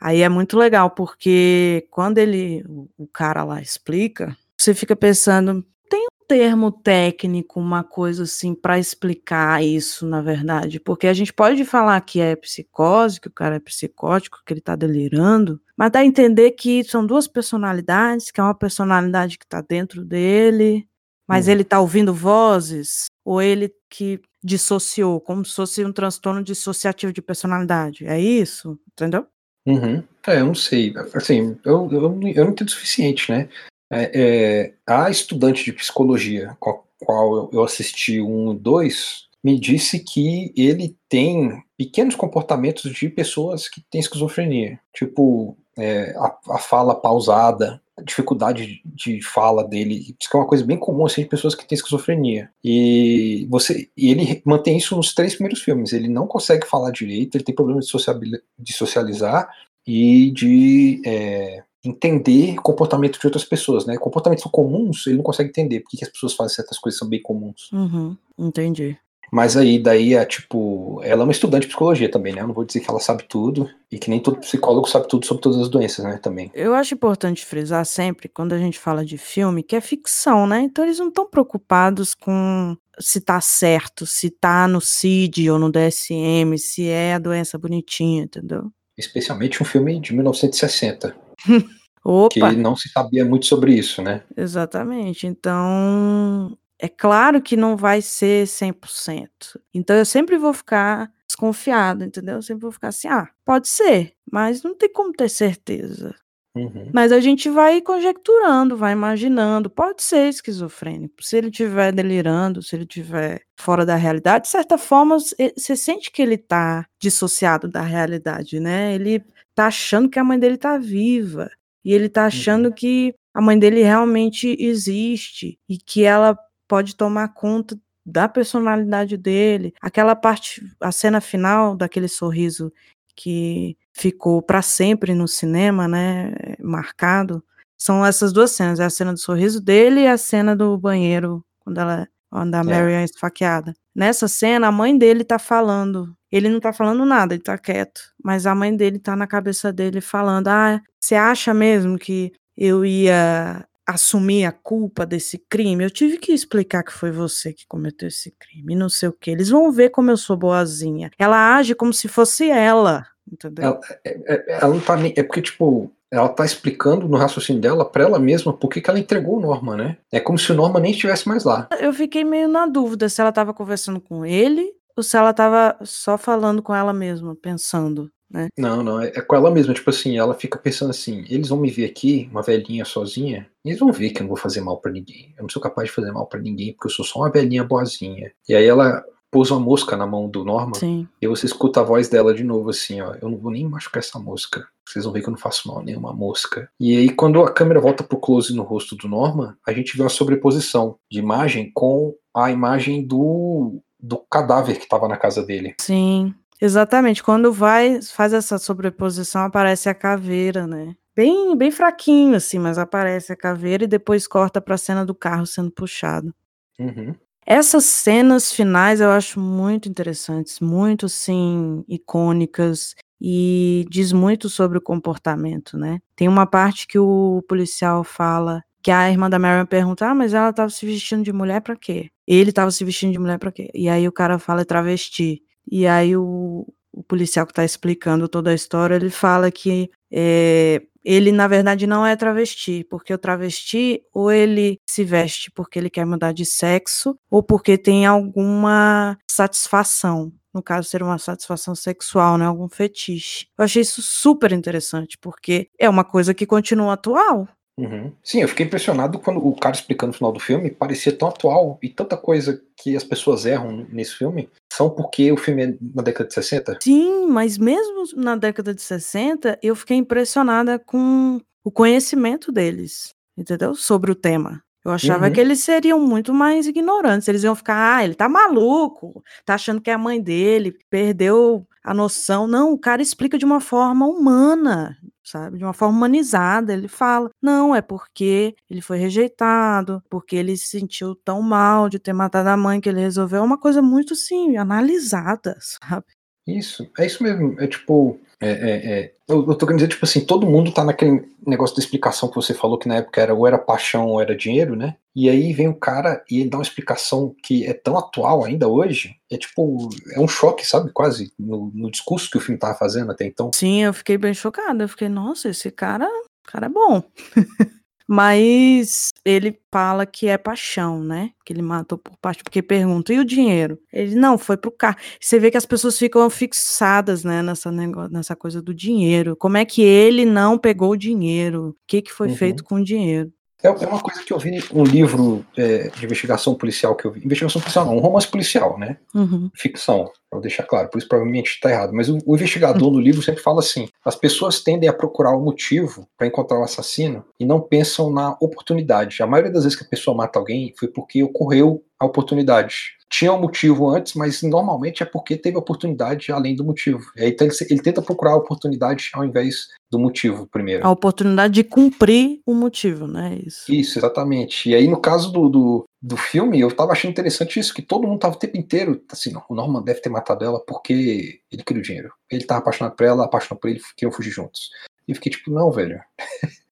Aí é muito legal, porque quando ele, o, o cara lá explica, você fica pensando, tem, termo técnico, uma coisa assim para explicar isso, na verdade, porque a gente pode falar que é psicose, que o cara é psicótico, que ele tá delirando, mas dá a entender que são duas personalidades, que é uma personalidade que tá dentro dele, mas hum. ele tá ouvindo vozes, ou ele que dissociou, como se fosse um transtorno dissociativo de personalidade. É isso? Entendeu? Uhum. É, eu não sei. Assim, eu, eu, eu não entendo o suficiente, né? É, é, a estudante de psicologia, com a qual eu assisti um e dois, me disse que ele tem pequenos comportamentos de pessoas que têm esquizofrenia. Tipo, é, a, a, fala pausada, a dificuldade de fala dele. Que é uma coisa bem comum assim, de pessoas que têm esquizofrenia. E, você, e ele mantém isso nos três primeiros filmes. Ele não consegue falar direito, ele tem problema de, de socializar e de é, entender comportamento de outras pessoas, né? Comportamentos comuns, ele não consegue entender porque as pessoas fazem certas coisas são bem comuns. Uhum, entendi. Mas aí, daí é tipo, ela é uma estudante de psicologia também, né? Eu não vou dizer que ela sabe tudo e que nem todo psicólogo sabe tudo sobre todas as doenças, né? Também. Eu acho importante frisar sempre, quando a gente fala de filme, que é ficção, né? Então eles não estão preocupados com se tá certo, se tá no CID ou no DSM, se é a doença bonitinha, entendeu? Especialmente um filme de 1960. <laughs> Opa. Que não se sabia muito sobre isso, né? Exatamente. Então, é claro que não vai ser 100%. Então, eu sempre vou ficar desconfiado, entendeu? Eu sempre vou ficar assim, ah, pode ser, mas não tem como ter certeza. Uhum. Mas a gente vai conjecturando, vai imaginando. Pode ser esquizofrênico. Se ele estiver delirando, se ele estiver fora da realidade, de certa forma, você sente que ele está dissociado da realidade, né? Ele tá achando que a mãe dele tá viva. E ele tá achando uhum. que a mãe dele realmente existe e que ela pode tomar conta da personalidade dele. Aquela parte, a cena final daquele sorriso que ficou para sempre no cinema, né, marcado, são essas duas cenas, é a cena do sorriso dele e a cena do banheiro, quando ela quando a Mary é. é esfaqueada. Nessa cena, a mãe dele tá falando. Ele não tá falando nada, ele tá quieto. Mas a mãe dele tá na cabeça dele falando: Ah, você acha mesmo que eu ia assumir a culpa desse crime? Eu tive que explicar que foi você que cometeu esse crime, não sei o que. Eles vão ver como eu sou boazinha. Ela age como se fosse ela. Entendeu? Ela, é, é, ela não tá nem. É porque, tipo, ela tá explicando no raciocínio dela para ela mesma por que ela entregou o Norma, né? É como se o Norma nem estivesse mais lá. Eu fiquei meio na dúvida se ela tava conversando com ele ou se ela tava só falando com ela mesma, pensando. Né? Não, não, é, é com ela mesma, tipo assim, ela fica pensando assim, eles vão me ver aqui, uma velhinha sozinha, e eles vão ver que eu não vou fazer mal para ninguém. Eu não sou capaz de fazer mal para ninguém, porque eu sou só uma velhinha boazinha. E aí ela pôs uma mosca na mão do Norman. Sim. E você escuta a voz dela de novo, assim, ó. Eu não vou nem machucar essa mosca. Vocês vão ver que eu não faço mal nenhuma mosca. E aí, quando a câmera volta pro close no rosto do Norman, a gente vê uma sobreposição de imagem com a imagem do, do cadáver que estava na casa dele. Sim. Exatamente. Quando vai, faz essa sobreposição, aparece a caveira, né? Bem, bem fraquinho, assim, mas aparece a caveira e depois corta para a cena do carro sendo puxado. Uhum. Essas cenas finais eu acho muito interessantes, muito assim icônicas e diz muito sobre o comportamento, né? Tem uma parte que o policial fala que a irmã da Marion pergunta: "Ah, mas ela estava se vestindo de mulher para quê? Ele estava se vestindo de mulher para quê?" E aí o cara fala é travesti. E aí o, o policial que está explicando toda a história, ele fala que é, ele na verdade não é travesti, porque o travesti ou ele se veste porque ele quer mudar de sexo ou porque tem alguma satisfação. No caso, ser uma satisfação sexual, né? Algum fetiche. Eu achei isso super interessante, porque é uma coisa que continua atual. Uhum. Sim, eu fiquei impressionado quando o cara explicando no final do filme parecia tão atual e tanta coisa que as pessoas erram nesse filme são porque o filme é na década de 60. Sim, mas mesmo na década de 60 eu fiquei impressionada com o conhecimento deles, entendeu? Sobre o tema. Eu achava uhum. que eles seriam muito mais ignorantes. Eles iam ficar, ah, ele tá maluco, tá achando que é a mãe dele, perdeu a noção. Não, o cara explica de uma forma humana, sabe? De uma forma humanizada. Ele fala: não, é porque ele foi rejeitado, porque ele se sentiu tão mal de ter matado a mãe que ele resolveu. É uma coisa muito, assim, analisada, <laughs> sabe? Isso, é isso mesmo. É tipo, É, é, é. Eu, eu tô querendo dizer, tipo assim, todo mundo tá naquele negócio da explicação que você falou que na época era ou era paixão ou era dinheiro, né? E aí vem o cara e ele dá uma explicação que é tão atual ainda hoje. É tipo, é um choque, sabe? Quase no, no discurso que o filme tava fazendo até então. Sim, eu fiquei bem chocada. Eu fiquei, nossa, esse cara, cara é bom. <laughs> Mas ele fala que é paixão, né? Que ele matou por paixão, porque pergunta, e o dinheiro? Ele, não, foi pro carro. Você vê que as pessoas ficam fixadas, né, nessa, negócio, nessa coisa do dinheiro. Como é que ele não pegou o dinheiro? O que, que foi uhum. feito com o dinheiro? É, é uma coisa que eu vi um livro é, de investigação policial que eu vi. Investigação policial não, um romance policial, né? Uhum. Ficção, para deixar claro, por isso provavelmente está errado. Mas o, o investigador no livro sempre fala assim: as pessoas tendem a procurar o um motivo para encontrar o assassino e não pensam na oportunidade. A maioria das vezes que a pessoa mata alguém foi porque ocorreu a oportunidade tinha um motivo antes, mas normalmente é porque teve oportunidade além do motivo. Então ele, ele, tenta procurar a oportunidade ao invés do motivo primeiro. A oportunidade de cumprir o motivo, né? Isso. Isso, exatamente. E aí no caso do, do, do filme, eu tava achando interessante isso, que todo mundo tava o tempo inteiro, assim, não, o Norman deve ter matado ela porque ele queria o dinheiro. Ele tava apaixonado por ela, apaixonado por ele, queriam fugir juntos. E eu fiquei tipo, não, velho. <laughs>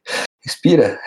Respira.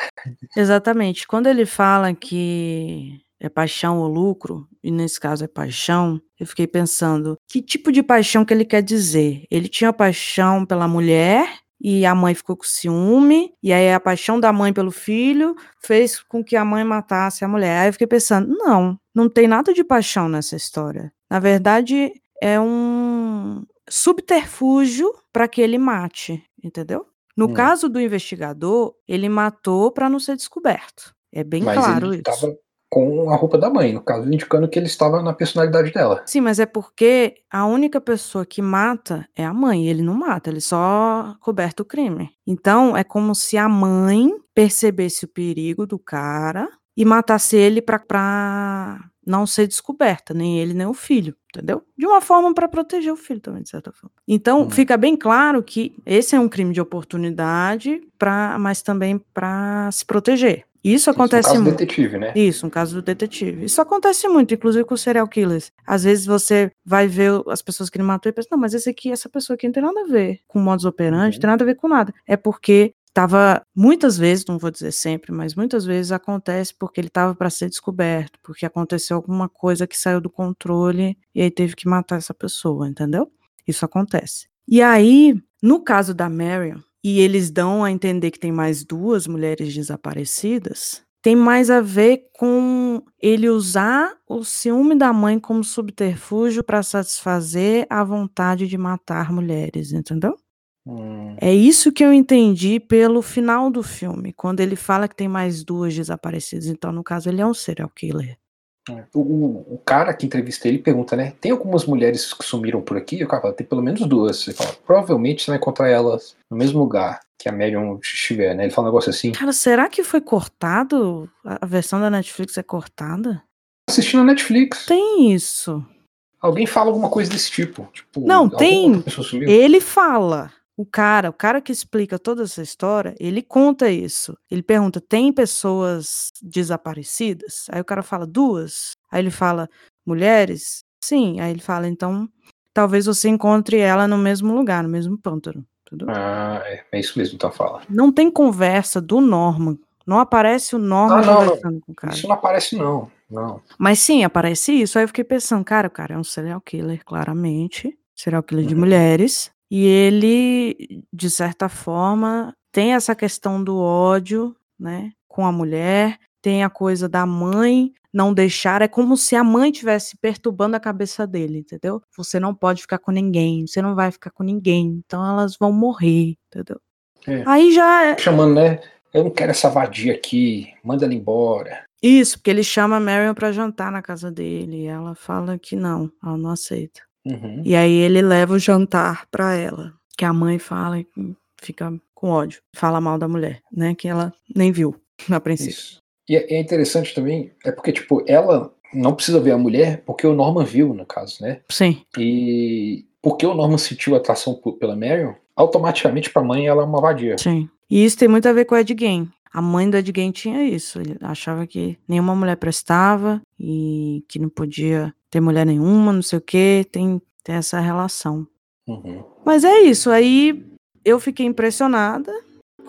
Exatamente. Quando ele fala que é paixão ou lucro, e nesse caso é paixão, eu fiquei pensando, que tipo de paixão que ele quer dizer? Ele tinha paixão pela mulher e a mãe ficou com ciúme, e aí a paixão da mãe pelo filho fez com que a mãe matasse a mulher. Aí eu fiquei pensando, não, não tem nada de paixão nessa história. Na verdade, é um subterfúgio para que ele mate, entendeu? No hum. caso do investigador, ele matou para não ser descoberto. É bem Mas claro isso. Tava com a roupa da mãe, no caso, indicando que ele estava na personalidade dela. Sim, mas é porque a única pessoa que mata é a mãe. Ele não mata, ele só coberta o crime. Então, é como se a mãe percebesse o perigo do cara e matasse ele pra, pra não ser descoberta, nem ele nem o filho, entendeu? De uma forma para proteger o filho também, de certa forma. Então, hum. fica bem claro que esse é um crime de oportunidade, pra, mas também para se proteger. Isso acontece Isso, um caso muito. detetive, né? Isso, um caso do detetive. Isso acontece muito, inclusive com serial killers. Às vezes você vai ver as pessoas que ele matou e pensa, não, mas esse aqui, essa pessoa aqui não tem nada a ver com modus operandi, uhum. não tem nada a ver com nada. É porque estava muitas vezes, não vou dizer sempre, mas muitas vezes acontece porque ele estava para ser descoberto, porque aconteceu alguma coisa que saiu do controle e aí teve que matar essa pessoa, entendeu? Isso acontece. E aí, no caso da Marion, e eles dão a entender que tem mais duas mulheres desaparecidas, tem mais a ver com ele usar o ciúme da mãe como subterfúgio para satisfazer a vontade de matar mulheres, entendeu? Hum. É isso que eu entendi pelo final do filme, quando ele fala que tem mais duas desaparecidas. Então, no caso, ele é um serial killer. O, o, cara que entrevista ele pergunta, né? Tem algumas mulheres que sumiram por aqui? O cara fala, tem pelo menos duas. Ele fala, provavelmente você vai encontrar elas no mesmo lugar que a Marion estiver, né? Ele fala um negócio assim. Cara, será que foi cortado? A versão da Netflix é cortada? Assistindo a Netflix. Tem isso. Alguém fala alguma coisa desse tipo. tipo Não, tem. Ele fala. O cara, o cara que explica toda essa história, ele conta isso. Ele pergunta: tem pessoas desaparecidas? Aí o cara fala: duas. Aí ele fala: mulheres? Sim. Aí ele fala: então talvez você encontre ela no mesmo lugar, no mesmo pântano. Entendeu? Ah, é, é isso mesmo, então fala. Não tem conversa do Norman. Não aparece o Norman ah, não, conversando não. com o cara. Isso não aparece, não. não. Mas sim, aparece isso. Aí eu fiquei pensando, cara, o cara é um serial killer, claramente. Serial killer de uhum. mulheres. E ele, de certa forma, tem essa questão do ódio, né, com a mulher, tem a coisa da mãe não deixar, é como se a mãe tivesse perturbando a cabeça dele, entendeu? Você não pode ficar com ninguém, você não vai ficar com ninguém, então elas vão morrer, entendeu? É. Aí já é chamando, né? Eu não quero essa vadia aqui, manda ela embora. Isso, porque ele chama a Marion para jantar na casa dele e ela fala que não, ela não aceita. Uhum. E aí ele leva o jantar para ela, que a mãe fala e fica com ódio, fala mal da mulher, né? Que ela nem viu na princípio. Isso. E é, é interessante também, é porque, tipo, ela não precisa ver a mulher porque o Norman viu, no caso, né? Sim. E porque o Norman sentiu atração pela Marion, automaticamente pra mãe ela é uma vadia. Sim. E isso tem muito a ver com o Ed Gein. A mãe do Ed Gein tinha isso. Ele achava que nenhuma mulher prestava e que não podia ter mulher nenhuma, não sei o que. Tem, tem essa relação. Uhum. Mas é isso, aí eu fiquei impressionada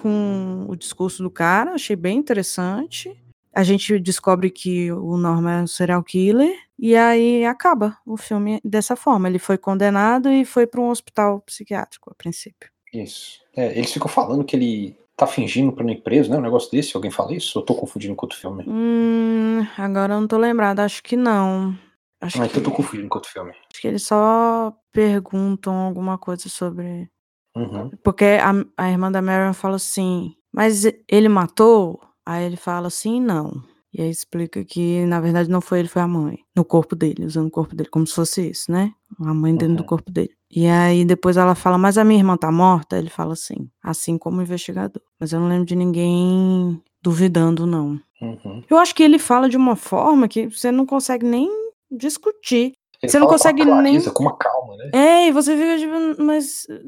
com o discurso do cara, achei bem interessante. A gente descobre que o Norman é um serial killer e aí acaba o filme dessa forma. Ele foi condenado e foi para um hospital psiquiátrico a princípio. Isso. É, eles ficam falando que ele tá fingindo pra não ir preso, né? Um negócio desse. Alguém fala isso? Ou eu tô confundindo com outro filme? Hum, agora eu não tô lembrada, acho que não. Acho Ah, que, eu tô confundindo com outro filme. acho que eles só perguntam alguma coisa sobre. Uhum. Porque a, a irmã da Marion fala assim, mas ele matou? Aí ele fala assim, não. E aí explica que, na verdade, não foi ele, foi a mãe. No corpo dele, usando o corpo dele, como se fosse isso, né? A mãe dentro do Uhum. corpo dele. E aí depois ela fala, mas a minha irmã tá morta? Ele fala assim, assim como o investigador. Mas eu não lembro de ninguém duvidando, não. Uhum. Eu acho que ele fala de uma forma que você não consegue nem discutir. Ele Você não consegue com nem- com uma calma, né? É, e você fica tipo, mas eh,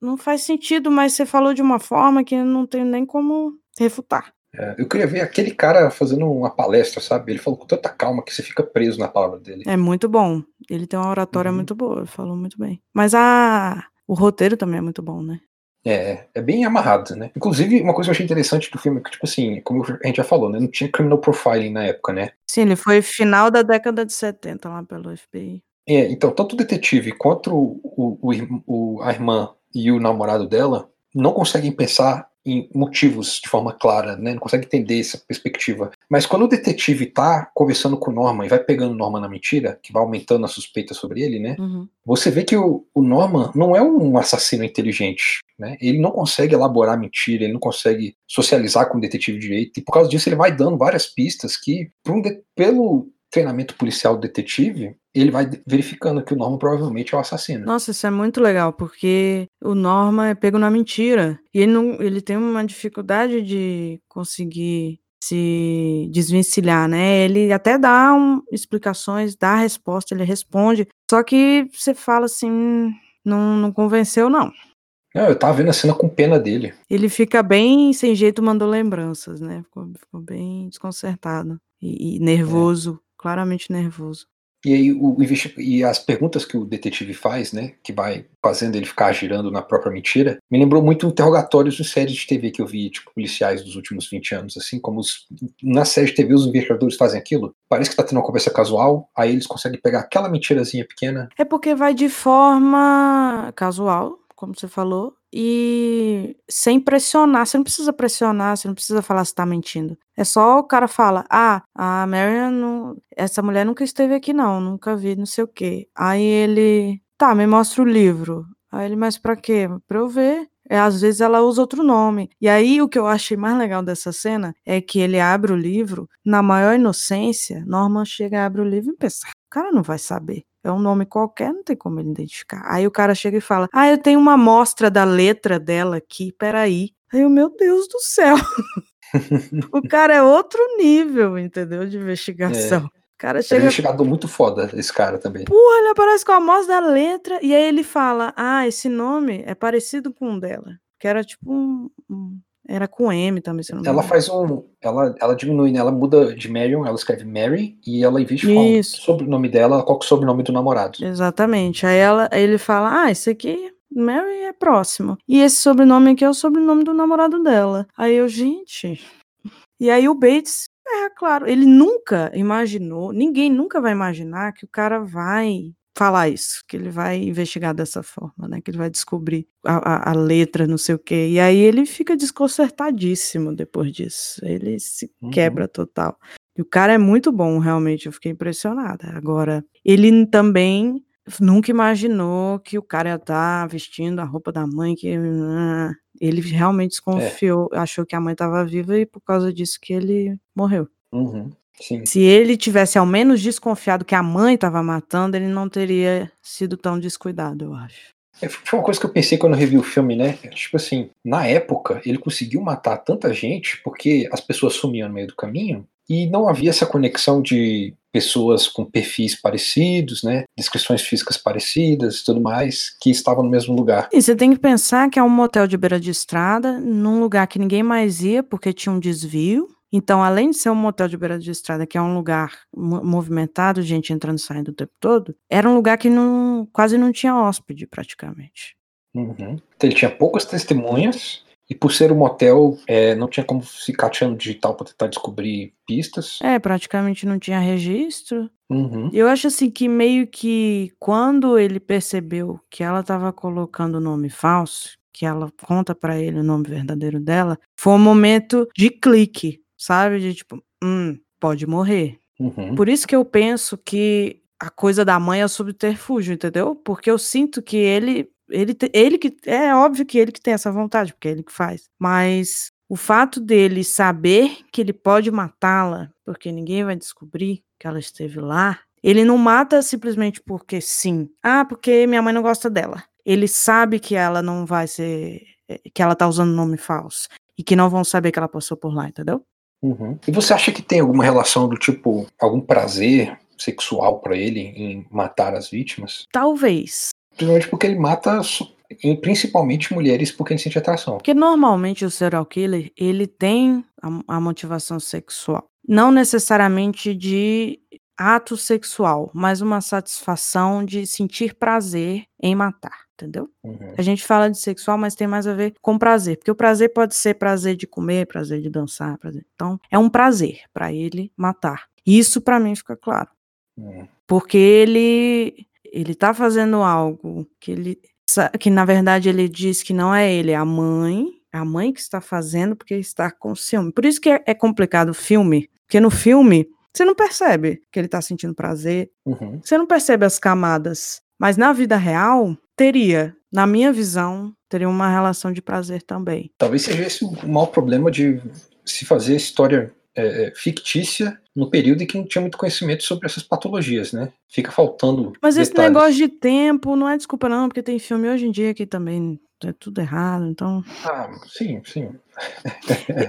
não faz sentido, mas você falou de uma forma que eu não tenho nem como refutar. É, eu queria ver aquele cara fazendo uma palestra, sabe? Ele falou com tanta calma que você fica preso na palavra dele. É muito bom. Ele tem uma oratória Uhum. muito boa, ele falou muito bem. Mas a o roteiro também é muito bom, né? É, é bem amarrado, né? Inclusive, uma coisa que eu achei interessante do filme é que, tipo assim, como a gente já falou, né? Não tinha criminal profiling na época, né? Sim, ele foi final da década de 70 lá pelo FBI. É, então, tanto o detetive quanto o, o- o a irmã e o namorado dela não conseguem pensar em motivos de forma clara, né? Não conseguem entender essa perspectiva. Mas quando o detetive tá conversando com o Norman e vai pegando o Norman na mentira, que vai aumentando a suspeita sobre ele, né? Uhum. Você vê que o, o Norman não é um assassino inteligente, né? Ele não consegue elaborar mentira, ele não consegue socializar com o detetive direito, e por causa disso ele vai dando várias pistas que, um de- pelo treinamento policial do detetive, ele vai verificando que o Norman provavelmente é o assassino. Nossa, isso é muito legal, porque o Norma é pego na mentira. E ele, não, ele tem uma dificuldade de conseguir se desvencilhar, né? Ele até dá um- explicações, dá resposta, ele responde. Só que você fala assim, "Hum, não, não convenceu, não. Não, eu tava vendo a cena com pena dele. Ele fica bem sem jeito, mandou lembranças, né? Ficou, ficou bem desconcertado e, e nervoso, claramente nervoso. E aí o, e as perguntas que o detetive faz, né, que vai fazendo ele ficar girando na própria mentira, me lembrou muito interrogatórios de séries de TV que eu vi, tipo, policiais dos últimos 20 anos, assim, como os, na série de TV os investigadores fazem aquilo. Parece que tá tendo uma conversa casual, aí eles conseguem pegar aquela mentirazinha pequena. É porque vai de forma casual, como você falou, e sem pressionar. Você não precisa pressionar, você não precisa falar se tá mentindo. É só o cara fala: Ah, a Marion, não- essa mulher nunca esteve aqui, não, nunca vi, não sei o quê. Aí ele, tá, me mostra o livro. Aí ele, mas pra quê? Pra eu ver. É, às vezes ela usa outro nome. E aí o que eu achei mais legal dessa cena é que ele abre o livro, na maior inocência, Norman chega, abre o livro e pensa: o cara não vai saber. É um nome qualquer, não tem como ele identificar. Aí o cara chega e fala: Ah, eu tenho uma amostra da letra dela aqui, peraí. Aí eu, meu Deus do céu. <laughs> o cara é outro nível, entendeu? De investigação. O cara Ele é um chega. investigador muito foda, esse cara também. Porra, ele aparece com a amostra da letra. E aí ele fala: Ah, esse nome é parecido com o dela. Que era tipo um. um- era com M também, se não me Ela engano. faz um. Ela, ela diminui, né? Ela muda de Marion, ela escreve Mary, e ela, de falar o Isso. sobrenome dela, ela coloca o sobrenome do namorado. Exatamente. Aí, ela, aí ele fala: Ah, esse aqui, Mary é próximo. E esse sobrenome aqui é o sobrenome do namorado dela. Aí eu, gente. E aí o Bates, é claro, ele nunca imaginou, ninguém nunca vai imaginar que o cara vai falar isso, que ele vai investigar dessa forma, né? Que ele vai descobrir a, a- a letra, não sei o quê. E aí ele fica desconcertadíssimo depois disso. Ele se Uhum. quebra total. E o cara é muito bom, realmente, eu fiquei impressionada. Agora, ele também nunca imaginou que o cara ia estar vestindo a roupa da mãe, que ah, ele realmente desconfiou, achou que a mãe estava viva e por causa disso que ele morreu. Uhum, sim. Se ele tivesse ao menos desconfiado que a mãe estava matando, ele não teria sido tão descuidado, eu acho. É, Foi uma coisa que eu pensei quando eu revi o filme, né? Tipo assim, na época, ele conseguiu matar tanta gente porque as pessoas sumiam no meio do caminho e não havia essa conexão de pessoas com perfis parecidos, né? Descrições físicas parecidas e tudo mais, que estavam no mesmo lugar. E você tem que pensar que é um motel de beira de estrada, num lugar que ninguém mais ia porque tinha um desvio. Então, além de ser um motel de beira de estrada, que é um lugar mo- movimentado, gente entrando e saindo o tempo todo, era um lugar que não, quase não tinha hóspede, praticamente. Uhum. Então ele tinha poucas testemunhas e por ser um motel, é, não tinha como ficar tirando digital para tentar descobrir pistas. É, praticamente não tinha registro. Uhum. Eu acho assim que meio que quando ele percebeu que ela estava colocando o nome falso, que ela conta para ele o nome verdadeiro dela, foi um momento de clique, sabe? De tipo, hum, pode morrer. Uhum. Por isso que eu penso que a coisa da mãe é o subterfúgio, entendeu? Porque eu sinto que ele ele, ele que é óbvio que ele que tem essa vontade, porque é ele que faz. Mas o fato dele saber que ele pode matá-la, porque ninguém vai descobrir que ela esteve lá, ele não mata simplesmente porque sim. Ah, porque minha mãe não gosta dela. Ele sabe que ela não vai ser. Eh, que ela tá usando nome falso. E que não vão saber que ela passou por lá, entendeu? Uhum. E você acha que tem alguma relação do tipo, algum prazer sexual para ele em matar as vítimas? Talvez. Principalmente porque ele mata principalmente mulheres porque ele sente atração. Porque normalmente o serial killer, ele tem a, a motivação sexual. Não necessariamente de ato sexual, mas uma satisfação de sentir prazer em matar, entendeu? Uhum. A gente fala de sexual, mas tem mais a ver com prazer, porque o prazer pode ser prazer de comer, prazer de dançar, prazer. Então, é um prazer para ele matar. Isso para mim fica claro. Uhum. Porque ele ele tá fazendo algo que ele que na verdade ele diz que não é ele, é a mãe, é a mãe que está fazendo porque está com ciúme. Por isso que é, é complicado o filme, porque no filme você não percebe que ele está sentindo prazer, uhum. você não percebe as camadas, mas na vida real teria, na minha visão, teria uma relação de prazer também. Talvez seja esse o maior problema de se fazer história é, é, fictícia no período em que não tinha muito conhecimento sobre essas patologias, né? Fica faltando. Mas esse detalhes. negócio de tempo não é desculpa, não, porque tem filme hoje em dia que também é tudo errado, então. Ah, sim, sim.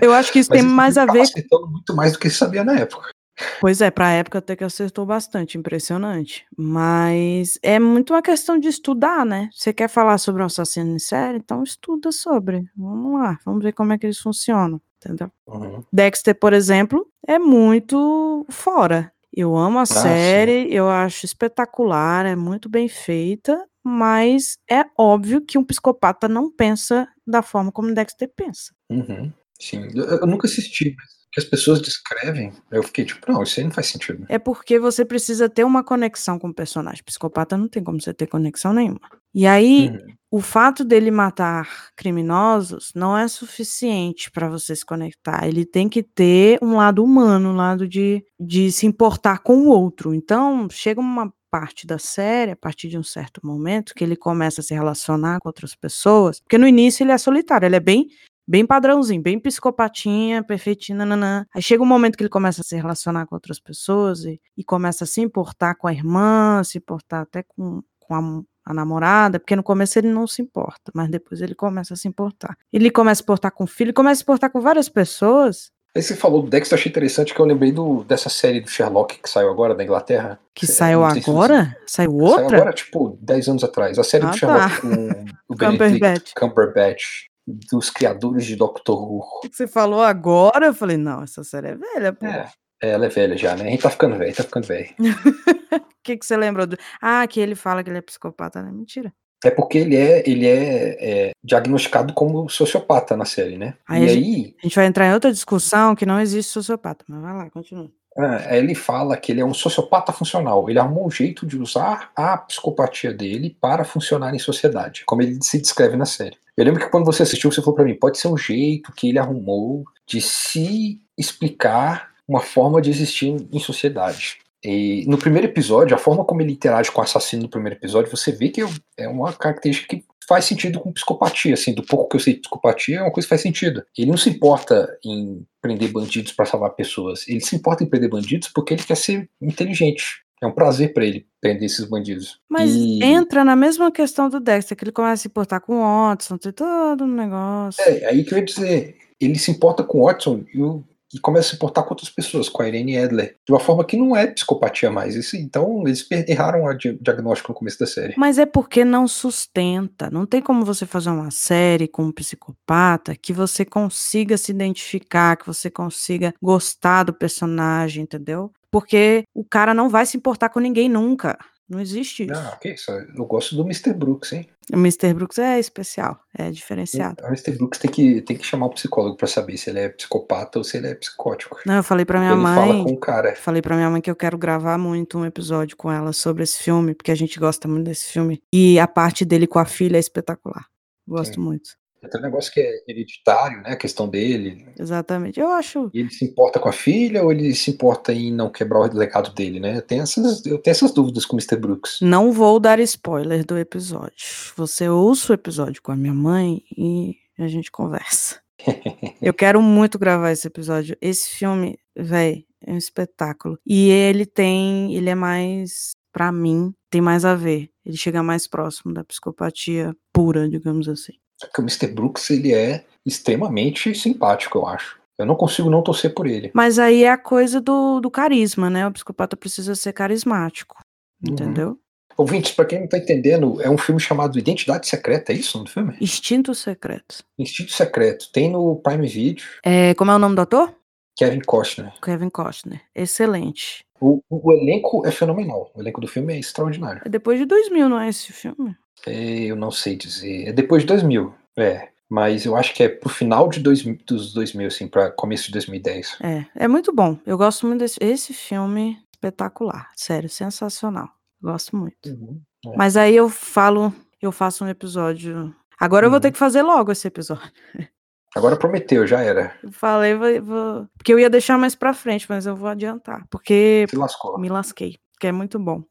Eu acho que isso <laughs> Mas tem mais a ver. Muito mais do que se sabia na época. Pois é, para a época até que acertou bastante, impressionante. Mas é muito uma questão de estudar, né? Você quer falar sobre um assassino em série? Então estuda sobre. Vamos lá, vamos ver como é que eles funcionam, entendeu? Uhum. Dexter, por exemplo, é muito fora. Eu amo a ah, série, sim. eu acho espetacular, é muito bem feita, mas é óbvio que um psicopata não pensa da forma como Dexter pensa. Uhum. Sim, eu, eu nunca assisti, mas que as pessoas descrevem, eu fiquei tipo, não, isso aí não faz sentido. É porque você precisa ter uma conexão com o personagem. Psicopata não tem como você ter conexão nenhuma. E aí, uhum. o fato dele matar criminosos não é suficiente para você se conectar. Ele tem que ter um lado humano, um lado de, de se importar com o outro. Então, chega uma parte da série, a partir de um certo momento, que ele começa a se relacionar com outras pessoas, porque no início ele é solitário, ele é bem bem padrãozinho, bem psicopatinha, perfeitinho, nananã. Aí chega um momento que ele começa a se relacionar com outras pessoas e, e começa a se importar com a irmã, se importar até com, com a, a, namorada, porque no começo ele não se importa, mas depois ele começa a se importar. Ele começa a se importar com o filho, começa a se importar com várias pessoas. Aí você falou do Dexter, eu achei interessante que eu lembrei do, dessa série do Sherlock que saiu agora da Inglaterra. Que saiu agora? Saiu outra? Saiu agora, tipo, 10 anos atrás. A série ah, do Sherlock tá. com o <laughs> Cumberbatch. Cumberbatch dos criadores de Doctor Who. Você falou agora, eu falei, não, essa série é velha, pô. É, ela é velha já, né? A gente tá ficando velho, tá ficando velho. <laughs> O que, que você lembrou do. Ah, que ele fala que ele é psicopata, né? Mentira. É porque ele é, ele é, é diagnosticado como sociopata na série, né? Aí e a aí. Gente, a gente vai entrar em outra discussão que não existe sociopata, mas vai lá, continua. É, ele fala que ele é um sociopata funcional. Ele arrumou um jeito de usar a psicopatia dele para funcionar em sociedade, como ele se descreve na série. Eu lembro que quando você assistiu, você falou para mim: pode ser um jeito que ele arrumou de se explicar uma forma de existir em sociedade. E no primeiro episódio, a forma como ele interage com o assassino no primeiro episódio, você vê que é uma característica que faz sentido com psicopatia, assim, do pouco que eu sei de psicopatia, é uma coisa que faz sentido. Ele não se importa em prender bandidos para salvar pessoas, ele se importa em prender bandidos porque ele quer ser inteligente. É um prazer para ele prender esses bandidos. Mas e... entra na mesma questão do Dexter, que ele começa a se importar com o Watson, tem todo um negócio. É, aí que eu ia dizer, ele se importa com o Watson e o e começa a se portar com outras pessoas, com a Irene Adler, de uma forma que não é psicopatia mais. Isso, então, eles erraram o diagnóstico no começo da série. Mas é porque não sustenta. Não tem como você fazer uma série com um psicopata que você consiga se identificar, que você consiga gostar do personagem, entendeu? Porque o cara não vai se importar com ninguém nunca. Não existe isso. Não, que isso? Eu gosto do Mr. Brooks, hein? O Mr. Brooks é especial, é diferenciado. O Mr. Brooks tem que, tem que chamar o psicólogo pra saber se ele é psicopata ou se ele é psicótico. Não, eu falei pra minha ele mãe. fala com o cara. Falei pra minha mãe que eu quero gravar muito um episódio com ela sobre esse filme, porque a gente gosta muito desse filme. E a parte dele com a filha é espetacular. Gosto Sim. muito. Tem um negócio que é hereditário, né? A questão dele. Exatamente. Eu acho. E ele se importa com a filha ou ele se importa em não quebrar o legado dele, né? Tem essas, eu tenho essas dúvidas com o Mr. Brooks. Não vou dar spoiler do episódio. Você ouça o episódio com a minha mãe e a gente conversa. <laughs> eu quero muito gravar esse episódio. Esse filme, velho, é um espetáculo. E ele tem. Ele é mais. Pra mim, tem mais a ver. Ele chega mais próximo da psicopatia pura, digamos assim. Porque o Mr. Brooks, ele é extremamente simpático, eu acho. Eu não consigo não torcer por ele. Mas aí é a coisa do, do carisma, né? O psicopata precisa ser carismático. Uhum. Entendeu? Ouvintes, pra quem não tá entendendo, é um filme chamado Identidade Secreta, é isso o nome do filme? Instinto Secreto. Instinto Secreto. Tem no Prime Video. É, como é o nome do ator? Kevin Costner. Kevin Costner. Excelente. O, o, elenco é fenomenal. O elenco do filme é extraordinário. É depois de 2000, não é esse filme? É, eu não sei dizer. É depois de 2000. É. Mas eu acho que é pro final de dois, dos 2000, assim, pra começo de 2010. É, é muito bom. Eu gosto muito desse esse filme espetacular. Sério, sensacional. Gosto muito. Uhum, é. Mas aí eu falo, eu faço um episódio. Agora eu vou Uhum. ter que fazer logo esse episódio. <laughs> Agora prometeu, já era. Eu falei, vou, vou- porque eu ia deixar mais pra frente, mas eu vou adiantar. Porque Se lascou. me lasquei, que é muito bom.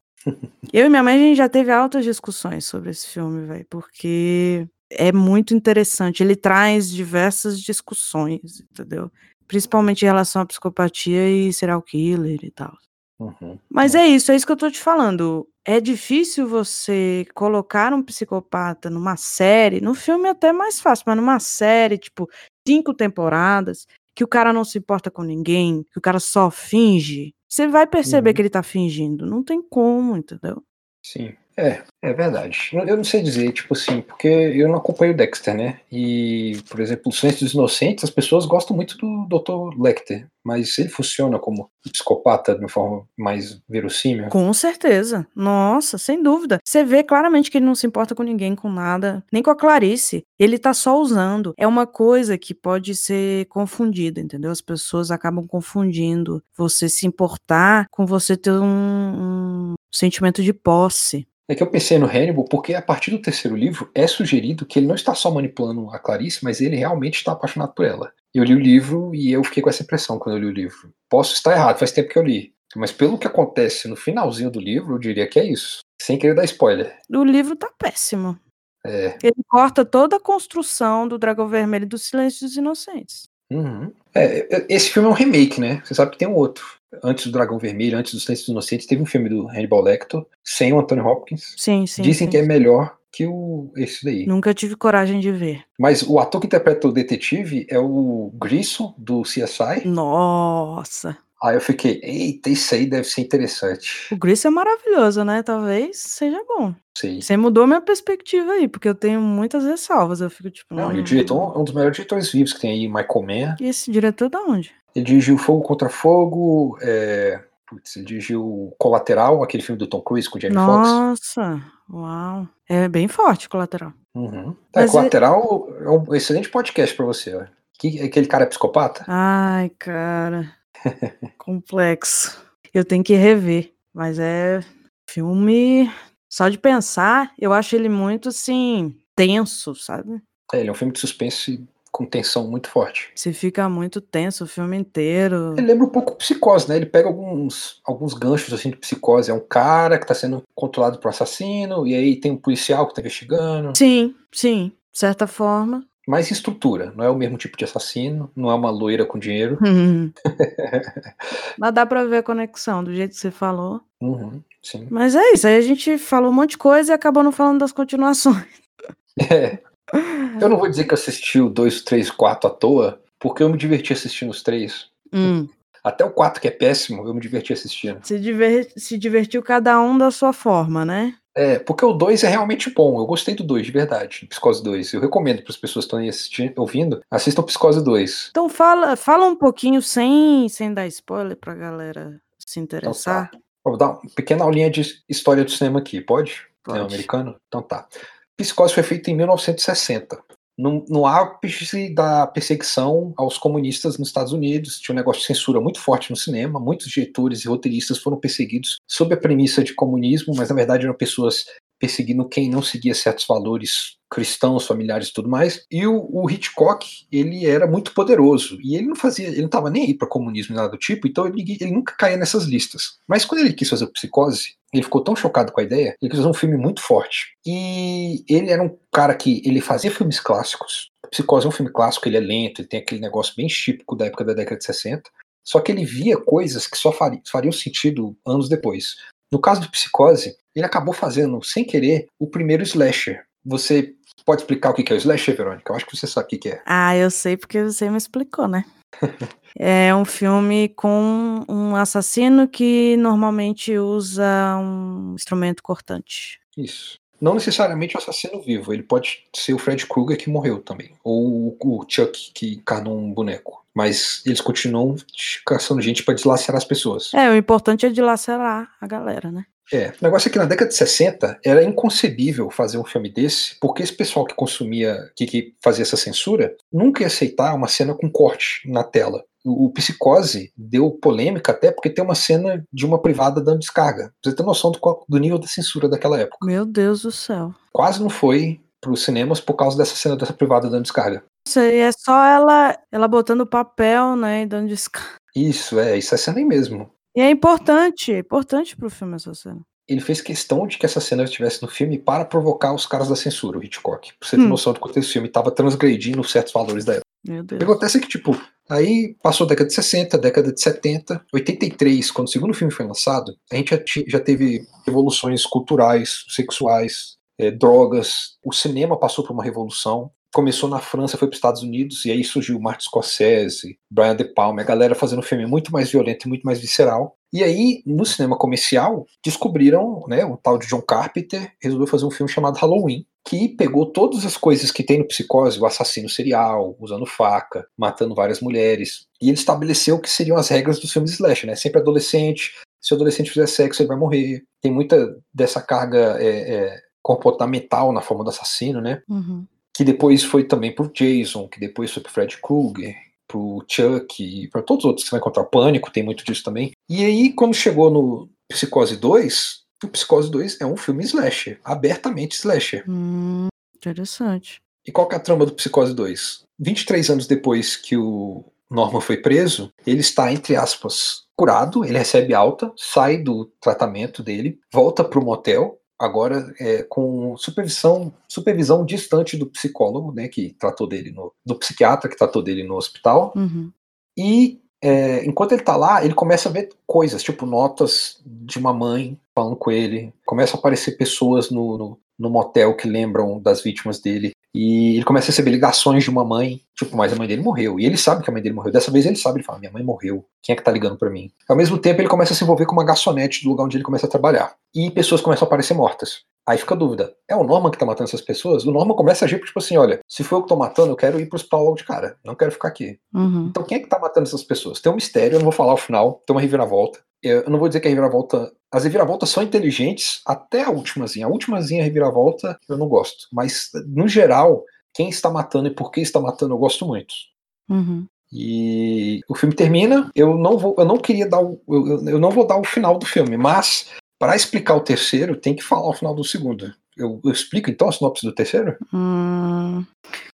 Eu e minha mãe, a gente já teve altas discussões sobre esse filme, velho, porque é muito interessante. Ele traz diversas discussões, entendeu? Principalmente em relação à psicopatia e serial killer e tal. Uhum. Mas é isso, é isso que eu tô te falando. É difícil você colocar um psicopata numa série, no filme é até mais fácil, mas numa série, tipo, cinco temporadas, que o cara não se importa com ninguém, que o cara só finge. Você vai perceber Uhum. que ele tá fingindo. Não tem como, entendeu? Sim. É, é verdade. Eu não sei dizer, tipo assim, porque eu não acompanho o Dexter, né? E, por exemplo, o Silêncio dos Inocentes, as pessoas gostam muito do Dr. Lecter, mas ele funciona como psicopata de uma forma mais verossímil. Com certeza. Nossa, sem dúvida. Você vê claramente que ele não se importa com ninguém, com nada, nem com a Clarice. Ele tá só usando. É uma coisa que pode ser confundida, entendeu? As pessoas acabam confundindo você se importar com você ter um, um sentimento de posse. É que eu pensei no Hannibal porque a partir do terceiro livro é sugerido que ele não está só manipulando a Clarice, mas ele realmente está apaixonado por ela. Eu li o livro e eu fiquei com essa impressão quando eu li o livro. Posso estar errado, faz tempo que eu li. Mas pelo que acontece no finalzinho do livro, eu diria que é isso. Sem querer dar spoiler. O livro tá péssimo. É. Ele corta toda a construção do Dragão Vermelho e do Silêncio dos Inocentes. Uhum. É, é, esse filme é um remake, né? Você sabe que tem um outro. Antes do Dragão Vermelho, antes do Silêncio dos Inocentes, teve um filme do Hannibal Lecter, sem o Anthony Hopkins. Sim, sim. Dizem sim. que é melhor que o, esse daí. Nunca tive coragem de ver. Mas o ator que interpreta o detetive é o Grissom, do CSI. Nossa. Aí eu fiquei, eita, isso aí deve ser interessante. O Grease é maravilhoso, né? Talvez seja bom. Sei. Você mudou minha perspectiva aí, porque eu tenho muitas ressalvas. Eu fico tipo. Não, e hum, o diretor é um dos melhores diretores vivos que tem aí, Michael Mann. E esse diretor da onde? Ele dirigiu Fogo contra Fogo, é... Putz, ele dirigiu Colateral, aquele filme do Tom Cruise com o Jamie Foxx. Nossa, uau. É bem forte colateral. Uhum. Mas Colateral é um excelente podcast pra você. Ó. Que, aquele cara é psicopata? Ai, cara. <laughs> Complexo. Eu tenho que rever. Mas é filme. Só de pensar, eu acho ele muito assim. tenso, sabe? É, ele é um filme de suspense com tensão muito forte. Você fica muito tenso o filme inteiro. Ele lembra um pouco psicose, né? Ele pega alguns, alguns ganchos assim de psicose. É um cara que tá sendo controlado por um assassino, e aí tem um policial que tá investigando. Sim, sim. De certa forma. Mas estrutura, não é o mesmo tipo de assassino, não é uma loira com dinheiro. <laughs> Mas dá pra ver a conexão, do jeito que você falou. Uhum, sim. Mas é isso, aí a gente falou um monte de coisa e acabou não falando das continuações. <laughs> É. Eu não vou dizer que assisti o 2, 3, 4 à toa, porque eu me diverti assistindo os três. Hum, Até o 4, que é péssimo, eu me diverti assistindo. se, diver- se divertiu cada um da sua forma, né? É, porque o 2 é realmente bom. Eu gostei do 2, de verdade. Psicose 2. Eu recomendo para as pessoas que estão aí assistindo, ouvindo, assistam Psicose 2. Então fala, fala um pouquinho sem, sem dar spoiler pra galera se Então interessar. tá. Vou dar uma pequena aulinha de história do cinema aqui, pode? Pode. É americano? Então tá. Psicose foi feito em 1960. No, no ápice da perseguição aos comunistas nos Estados Unidos, tinha um negócio de censura muito forte no cinema. Muitos diretores e roteiristas foram perseguidos sob a premissa de comunismo, mas na verdade eram pessoas perseguindo quem não seguia certos valores cristãos, familiares e tudo mais. E o, o Hitchcock, ele era muito poderoso e ele não fazia, ele não estava nem aí para comunismo nada do tipo, então ele, ele nunca caía nessas listas. Mas quando ele quis fazer o Psicose, ele ficou tão chocado com a ideia, ele quis fazer um filme muito forte. E ele era um cara que ele fazia filmes clássicos. Psicose é um filme clássico, ele é lento, ele tem aquele negócio bem típico da época da década de 60. Só que ele via coisas que só fariam sentido anos depois. No caso do Psicose, ele acabou fazendo, sem querer, o primeiro slasher. Você pode explicar o que é o slasher, Verônica? Eu acho que você sabe o que é. Ah, eu sei porque você me explicou, né? <laughs> é um filme com um assassino que normalmente usa um instrumento cortante. Isso. Não necessariamente o assassino vivo, ele pode ser o Fred Krueger que morreu também, ou o Chuck que encarnou um boneco. Mas eles continuam caçando gente para deslacerar as pessoas. É, o importante é dilacerar a galera, né? É, o negócio é que na década de 60 era inconcebível fazer um filme desse, porque esse pessoal que consumia, que, que fazia essa censura, nunca ia aceitar uma cena com corte na tela. O, Psicose deu polêmica até porque tem uma cena de uma privada dando descarga. Pra você ter noção do, do nível da censura daquela época. Meu Deus do céu. Quase não foi para os cinemas por causa dessa cena dessa privada dando descarga. Isso aí é só ela, ela botando papel, né, e dando descarga. Isso, é, isso é cena aí mesmo. E é importante, é importante pro filme essa cena. Ele fez questão de que essa cena estivesse no filme para provocar os caras da censura, o Hitchcock. Pra você ter Hum. noção do quanto esse filme estava transgredindo certos valores da época. Meu O Deus. que acontece é que, tipo, aí passou a década de 60, década de 70, 83, quando o segundo filme foi lançado, a gente já, já teve revoluções culturais, sexuais, eh, drogas. O cinema passou por uma revolução. Começou na França, foi para os Estados Unidos, e aí surgiu Martin Scorsese, Brian De Palma, a galera fazendo um filme muito mais violento e muito mais visceral. E aí, no cinema comercial, descobriram, né, o tal de John Carpenter resolveu fazer um filme chamado Halloween, que pegou todas as coisas que tem no Psicose, o assassino serial, usando faca, matando várias mulheres, e ele estabeleceu que seriam as regras dos filmes slash, né? Sempre adolescente, se o adolescente fizer sexo, ele vai morrer. Tem muita dessa carga é, é, comportamental na forma do assassino, né? Uhum. Que depois foi também pro Jason, que depois foi pro Fred Krueger, pro Chuck, e pra todos os outros que você vai encontrar. Pânico, tem muito disso também. E aí, quando chegou no Psicose 2, o Psicose 2 é um filme slasher, abertamente slasher. Hum, interessante. E qual que é a trama do Psicose 2? 23 anos depois que o Norman foi preso, ele está, entre aspas, curado, ele recebe alta, sai do tratamento dele, volta para o motel, agora é, com supervisão, supervisão distante do psicólogo, né, que tratou dele no, do psiquiatra que tratou dele no hospital, Uhum. e é, enquanto ele tá lá, ele começa a ver coisas, tipo notas de uma mãe falando com ele. Começam a aparecer pessoas no, no, no motel que lembram das vítimas dele. E ele começa a receber ligações de uma mãe, tipo, mas a mãe dele morreu. E ele sabe que a mãe dele morreu. Dessa vez ele sabe, ele fala, minha mãe morreu. Quem é que tá ligando pra mim? Ao mesmo tempo, ele começa a se envolver com uma garçonete do lugar onde ele começa a trabalhar. E pessoas começam a aparecer mortas. Aí fica a dúvida, é o Norman que tá matando essas pessoas? O Norman começa a agir tipo assim, olha, se for eu que tô matando, eu quero ir pro hospital logo de cara. Não quero ficar aqui. Uhum. Então quem é que tá matando essas pessoas? Tem um mistério, eu não vou falar o final, tem uma reviravolta. Eu não vou dizer que a reviravolta. As reviravoltas são inteligentes até a ultimazinha. A ultimazinha reviravolta eu não gosto. Mas, no geral, quem está matando e por que está matando eu gosto muito. Uhum. E o filme termina. Eu não vou. Eu não queria dar o. Eu, eu- eu não vou dar o final do filme, mas para explicar o terceiro, tem que falar o final do segundo. Eu, eu explico então a sinopse do terceiro? Hum,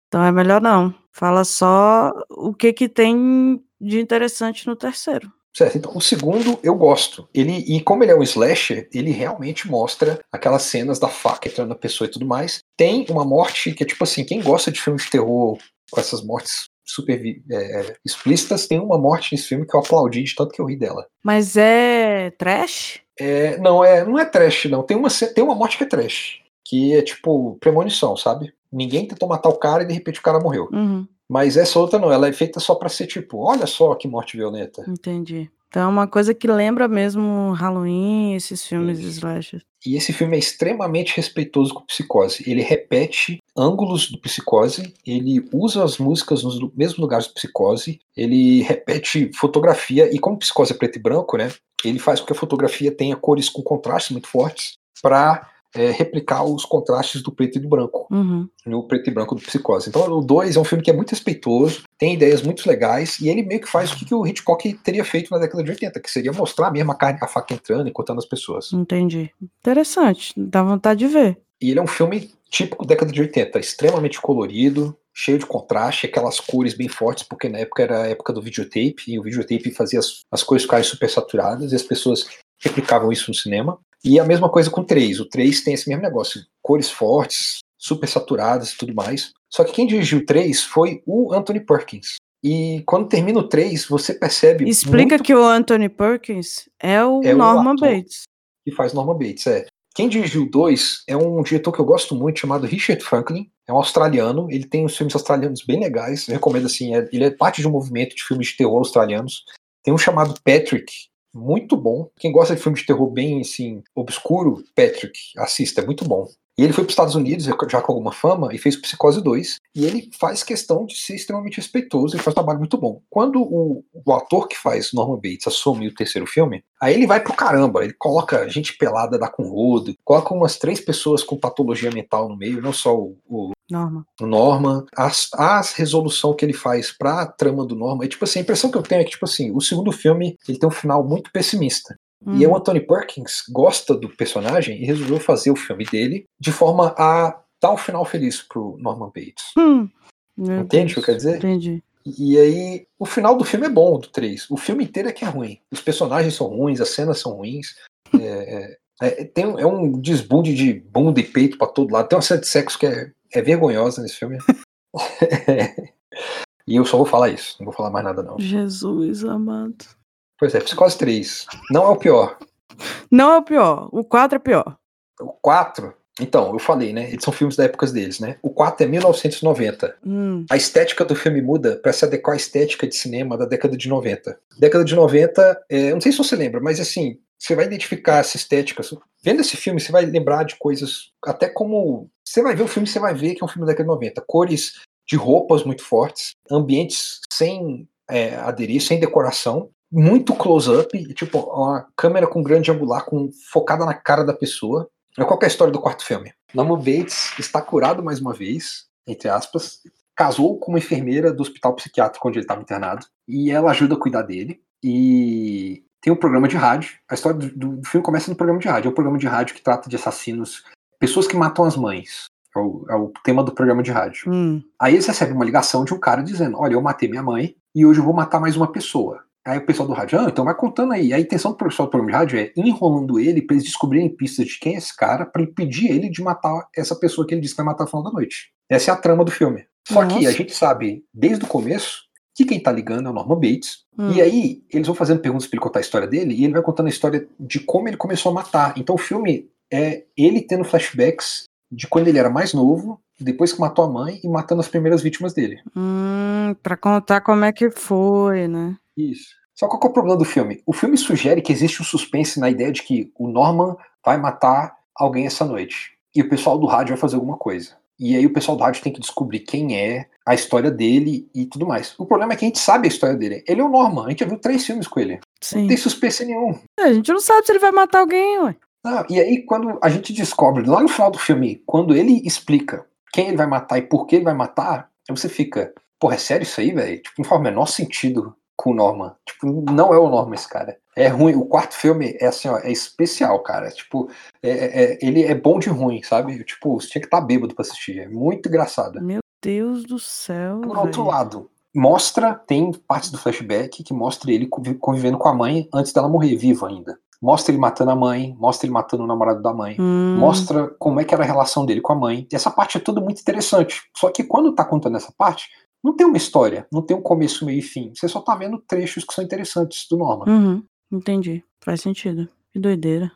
então é melhor não. Fala só o que que tem de interessante no terceiro. Certo, então o segundo eu gosto. Ele, e como ele é um slasher, ele realmente mostra aquelas cenas da faca entrando na pessoa e tudo mais. Tem uma morte que é tipo assim, quem gosta de filmes de terror com essas mortes super é, explícitas, tem uma morte nesse filme que eu aplaudi de tanto que eu ri dela. Mas é trash? É, não, é, não é trash, não. Tem uma, tem uma morte que é trash. Que é tipo premonição, sabe? Ninguém tentou matar o cara e de repente o cara morreu. Uhum, Mas essa outra não, ela é feita só pra ser tipo, olha só que morte violenta. entendi. Então é uma coisa que lembra mesmo Halloween, esses filmes Isso. slasher. E esse filme é extremamente respeitoso com psicose. Ele repete ângulos do Psicose, ele usa as músicas nos mesmos lugares do Psicose, ele repete fotografia, e como Psicose é preto e branco, né, ele faz com que a fotografia tenha cores com contrastes muito fortes para é, replicar os contrastes do preto e do branco, Uhum. no preto e branco do Psicose. Então, o 2 é um filme que é muito respeitoso, tem ideias muito legais, e ele meio que faz o que, que o Hitchcock teria feito na década de 80, que seria mostrar mesmo a carne, a faca entrando e cortando as pessoas. Entendi. Interessante. Dá vontade de ver. E ele é um filme típico década de 80, extremamente colorido, cheio de contraste, aquelas cores bem fortes, porque na época era a época do videotape, e o videotape fazia as, as cores ficarem super saturadas, e as pessoas replicavam isso no cinema. E a mesma coisa com o 3. O 3 tem esse mesmo negócio, cores fortes, super saturadas e tudo mais. Só que quem dirigiu o 3 foi o Anthony Perkins. E quando termina o 3, você percebe Explica muito que o Anthony Perkins é o É o Norman ator. Bates. que faz Norman Bates. É. Quem dirigiu o 2 é um diretor que eu gosto muito, chamado Richard Franklin. É um australiano. Ele tem uns filmes australianos bem legais. Eu recomendo assim. é- ele é parte de um movimento de filmes de terror australianos. Tem um chamado Patrick, muito bom. Quem gosta de filme de terror bem assim obscuro, Patrick, assista, é muito bom. E ele foi para os Estados Unidos já com alguma fama e fez Psicose 2. E ele faz questão de ser extremamente respeitoso, ele faz um trabalho muito bom. Quando o, o ator que faz Norman Bates assume o terceiro filme, aí ele vai pro caramba. Ele coloca gente pelada da com rodo, coloca umas três pessoas com patologia mental no meio, não só o, o Norman. o Norman, as, as resolução que ele faz pra trama do Norman, é tipo assim, a impressão que eu tenho é que, tipo assim, o segundo filme ele tem um final muito pessimista. E Hum. o Anthony Perkins gosta do personagem e resolveu fazer o filme dele de forma a dar um final feliz pro Norman Bates. Hum. Entende o que eu quero dizer? Entendi. E aí, o final do filme é bom, do 3. O filme inteiro é que é ruim. Os personagens são ruins, as cenas são ruins. É, é- é- tem um, é um desbunde de bunda e peito pra todo lado. Tem uma cena de sexo que é, é vergonhosa nesse filme. <laughs> e eu só vou falar isso, não vou falar mais nada não. Jesus amado. Pois é, Psicose 3. Não é o pior. Não é o pior. O 4 é pior. O 4, então, eu falei, né? Eles são filmes da época deles, né? O 4 é 1990. Hum. A estética do filme muda para se adequar à estética de cinema da década de 90. Década de 90, é, eu não sei se você lembra, mas assim, você vai identificar essa estética. Vendo esse filme, você vai lembrar de coisas, até como. Você vai ver o filme, você vai ver que é um filme da década de 90. Cores de roupas muito fortes, ambientes sem é, aderir, sem decoração, muito close-up, tipo, uma câmera com grande angular, com, focada na cara da pessoa. Qual que é a história do quarto filme? Norman Bates está curado mais uma vez, entre aspas, casou com uma enfermeira do hospital psiquiátrico onde ele estava internado, e ela ajuda a cuidar dele, e tem um programa de rádio. A história do, do- do filme começa no programa de rádio. É um programa de rádio que trata de assassinos, pessoas que matam as mães. É o, é o tema do programa de rádio. Hum. Aí eles recebem uma ligação de um cara dizendo: Olha, eu matei minha mãe e hoje eu vou matar mais uma pessoa. Aí o pessoal do rádio, ah, então vai contando aí. A intenção do pessoal do programa de rádio é enrolando ele pra eles descobrirem pistas de quem é esse cara pra impedir ele de matar essa pessoa que ele disse que vai matar no final da noite. Essa é a trama do filme. Só que Nossa. a gente sabe desde o começo que quem tá ligando é o Norman Bates. Hum. E aí eles vão fazendo perguntas pra ele contar a história dele e ele vai contando a história de como ele começou a matar. Então o filme é ele tendo flashbacks de quando ele era mais novo, depois que matou a mãe e matando as primeiras vítimas dele. Hum, pra contar como é que foi, né? Isso. Só qual que é o problema do filme? O filme sugere que existe um suspense na ideia de que o Norman vai matar alguém essa noite. E o pessoal do rádio vai fazer alguma coisa. E aí o pessoal do rádio tem que descobrir quem é, a história dele e tudo mais. O problema é que a gente sabe a história dele. Ele é o Norman, a gente já viu três filmes com ele. Não Sim. tem suspense nenhum. É, A gente não sabe se ele vai matar alguém, ué. Ah, e aí, quando a gente descobre, lá no final do filme, quando ele explica quem ele vai matar e por que ele vai matar, aí você fica, porra, é sério isso aí, velho? Tipo, não faz o menor sentido com o Norman. Tipo, não é o Norman esse cara. É ruim. O quarto filme é assim, ó, é especial, cara. Tipo, é- é- é- ele é bom de ruim, sabe? Tipo, você tinha que estar bêbado pra assistir. É muito engraçado. Meu Deus do céu. Por outro velho. lado, mostra, tem partes do flashback que mostra ele convi- convivendo com a mãe antes dela morrer, viva ainda. Mostra ele matando a mãe, mostra ele matando o namorado da mãe. Hum, Mostra como é que era a relação dele com a mãe. E essa parte é tudo muito interessante. Só que quando tá contando essa parte, não tem uma história, não tem um começo, meio e fim. Você só tá vendo trechos que são interessantes do Norman. Uhum, entendi. Faz sentido. Que doideira.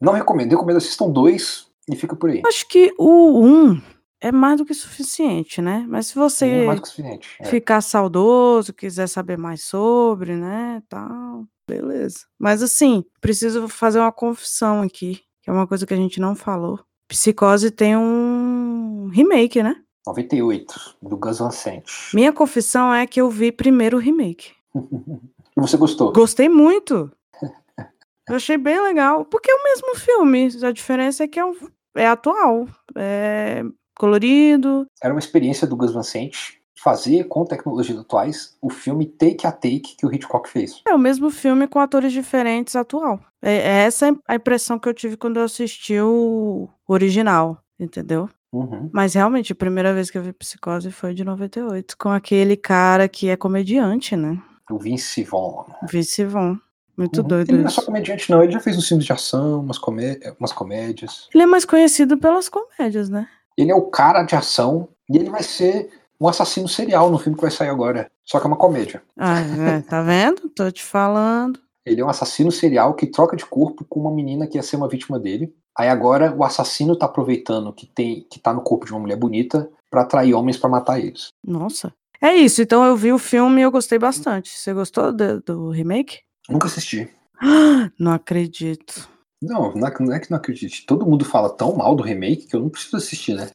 Não recomendo, recomendo assistam dois e fica por aí. Acho que o 1 é mais do que suficiente, né? Mas se é você suficiente. É. ficar saudoso, quiser saber mais sobre, né, tal, beleza. Mas assim, preciso fazer uma confissão aqui, que é uma coisa que a gente não falou. Psicose tem um remake, né? 98, do Gus Van Sant. Minha confissão é que eu vi primeiro o remake. <laughs> E você gostou? Gostei muito. Eu achei bem legal. Porque é o mesmo filme. A diferença é que é, um- é atual. É colorido. Era uma experiência do Gus Van Sant fazer com tecnologias atuais o filme take a take que o Hitchcock fez. É o mesmo filme com atores diferentes atual. É, é essa a impressão que eu tive quando eu assisti o original. Entendeu? Uhum. Mas realmente, a primeira vez que eu vi Psicose foi de 98, com aquele cara que é comediante, né? O Vince Vaughn. Vince Vaughn. Muito Uhum. doido Ele não é só comediante, não. Ele já fez uns filmes de ação, umas, comé umas comédias. Ele é mais conhecido pelas comédias, né? Ele é o cara de ação e ele vai ser um assassino serial no filme que vai sair agora. Só que é uma comédia. Ah, é, tá vendo? Tô te falando. Ele é um assassino serial que troca de corpo com uma menina que ia ser uma vítima dele. Aí agora o assassino tá aproveitando que tem que tá no corpo de uma mulher bonita pra atrair homens pra matar eles. Nossa. É isso, então eu vi o filme e eu gostei bastante. Você gostou do, do remake? Nunca assisti. <gasps> Não acredito. Não, não é, que não acredite. Todo mundo fala tão mal do remake que eu não preciso assistir, né?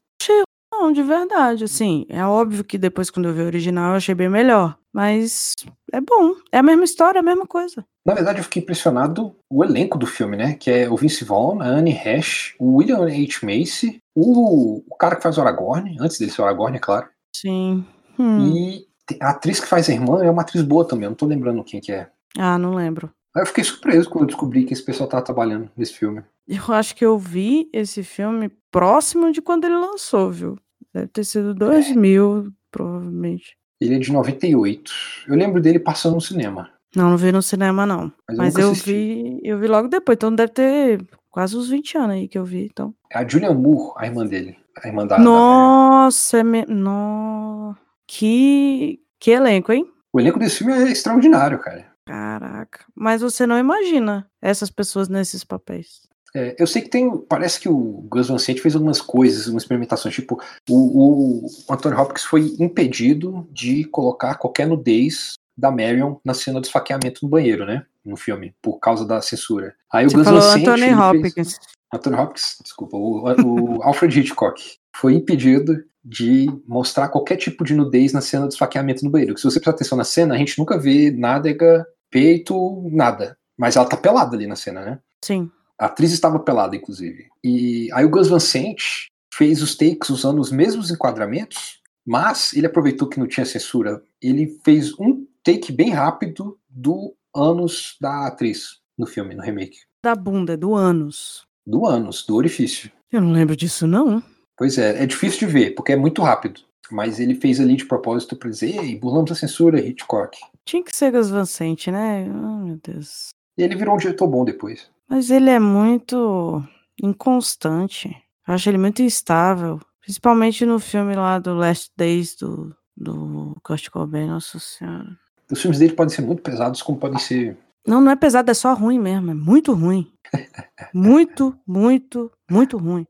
Não, de verdade, assim, é óbvio que depois quando eu vi o original eu achei bem melhor, mas é bom, é a mesma história, é a mesma coisa. Na verdade, eu fiquei impressionado o elenco do filme, né? Que é o Vince Vaughn, a Anne Hesh, o William H. Macy, o, o cara que faz o Aragorn, antes dele ser o Aragorn, é claro. Sim. Hum. E a atriz que faz a irmã é uma atriz boa também, eu não tô lembrando quem que é. Ah, não lembro. Aí eu fiquei surpreso quando eu descobri que esse pessoal tava trabalhando nesse filme. Eu acho que eu vi esse filme próximo de quando ele lançou, viu? Deve ter sido 2000, provavelmente. Ele é de 98. Eu lembro dele passando no cinema. Não, não vi no cinema, não. Mas eu Mas eu assisti. vi, eu vi logo depois, então deve ter quase uns 20 anos aí que eu vi, então. É a Julian Moore, a irmã dele. A irmã da. da- Nossa, é me... no... que que elenco, hein? O elenco desse filme é extraordinário, cara. Caraca. Mas você não imagina essas pessoas nesses papéis. É, eu sei que tem. Parece que o Gus Van Sant fez algumas coisas, algumas experimentações. Tipo, o, o Anthony Hopkins foi impedido de colocar qualquer nudez da Marion na cena do esfaqueamento no banheiro, né? No filme, por causa da censura. Aí o Você Gus falou Van Sant. Anthony ele fez- Hopkins. Anthony Hopkins, desculpa, o, o <laughs> Alfred Hitchcock foi impedido de mostrar qualquer tipo de nudez na cena do esfaqueamento no banheiro. Se você prestar atenção na cena, a gente nunca vê nádega, peito, nada. Mas ela tá pelada ali na cena, né? Sim. A atriz estava pelada, inclusive. E aí o Gus Van Sant fez os takes usando os mesmos enquadramentos, mas ele aproveitou que não tinha censura. Ele fez um take bem rápido do ânus da atriz no filme, no remake. Da bunda, do ânus. Do ânus, do orifício. Eu não lembro disso, não. Pois é, é difícil de ver, porque é muito rápido. Mas ele fez ali de propósito pra dizer, ei, burlamos a censura, Hitchcock. Tinha que ser Gus Van Sant, né? Oh, meu Deus. E ele virou um diretor bom depois. Mas ele é muito inconstante. Eu acho ele muito instável. Principalmente no filme lá do Last Days do, do Kurt Cobain, nossa senhora. Os filmes dele podem ser muito pesados, como podem ser. Não, não é pesado, é só ruim mesmo. É muito ruim. <laughs> Muito, muito, muito ruim.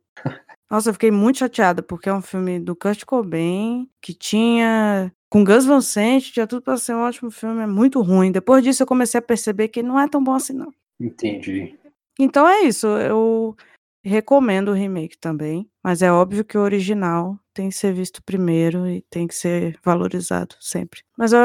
Nossa, eu fiquei muito chateada, porque é um filme do Kurt Cobain, que tinha. Com Gus Van Sant, tinha tudo pra ser um ótimo filme, é muito ruim. Depois disso, eu comecei a perceber que não é tão bom assim, não. Entendi. Então é isso, eu recomendo o remake também, mas é óbvio que o original tem que ser visto primeiro e tem que ser valorizado sempre. Mas eu,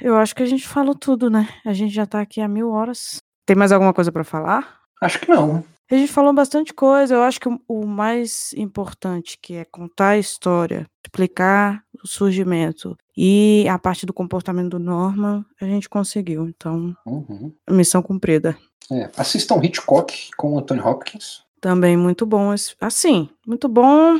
eu acho que a gente falou tudo, né? A gente já tá aqui há mil horas. Tem mais alguma coisa pra falar? Acho que não. A gente falou bastante coisa. Eu acho que o, mais importante, que é contar a história, explicar o surgimento e a parte do comportamento do Norman, a gente conseguiu. Então, Uhum. missão cumprida. É, assistam Hitchcock com o Anthony Hopkins. Também muito bom. esse- Assim, muito bom,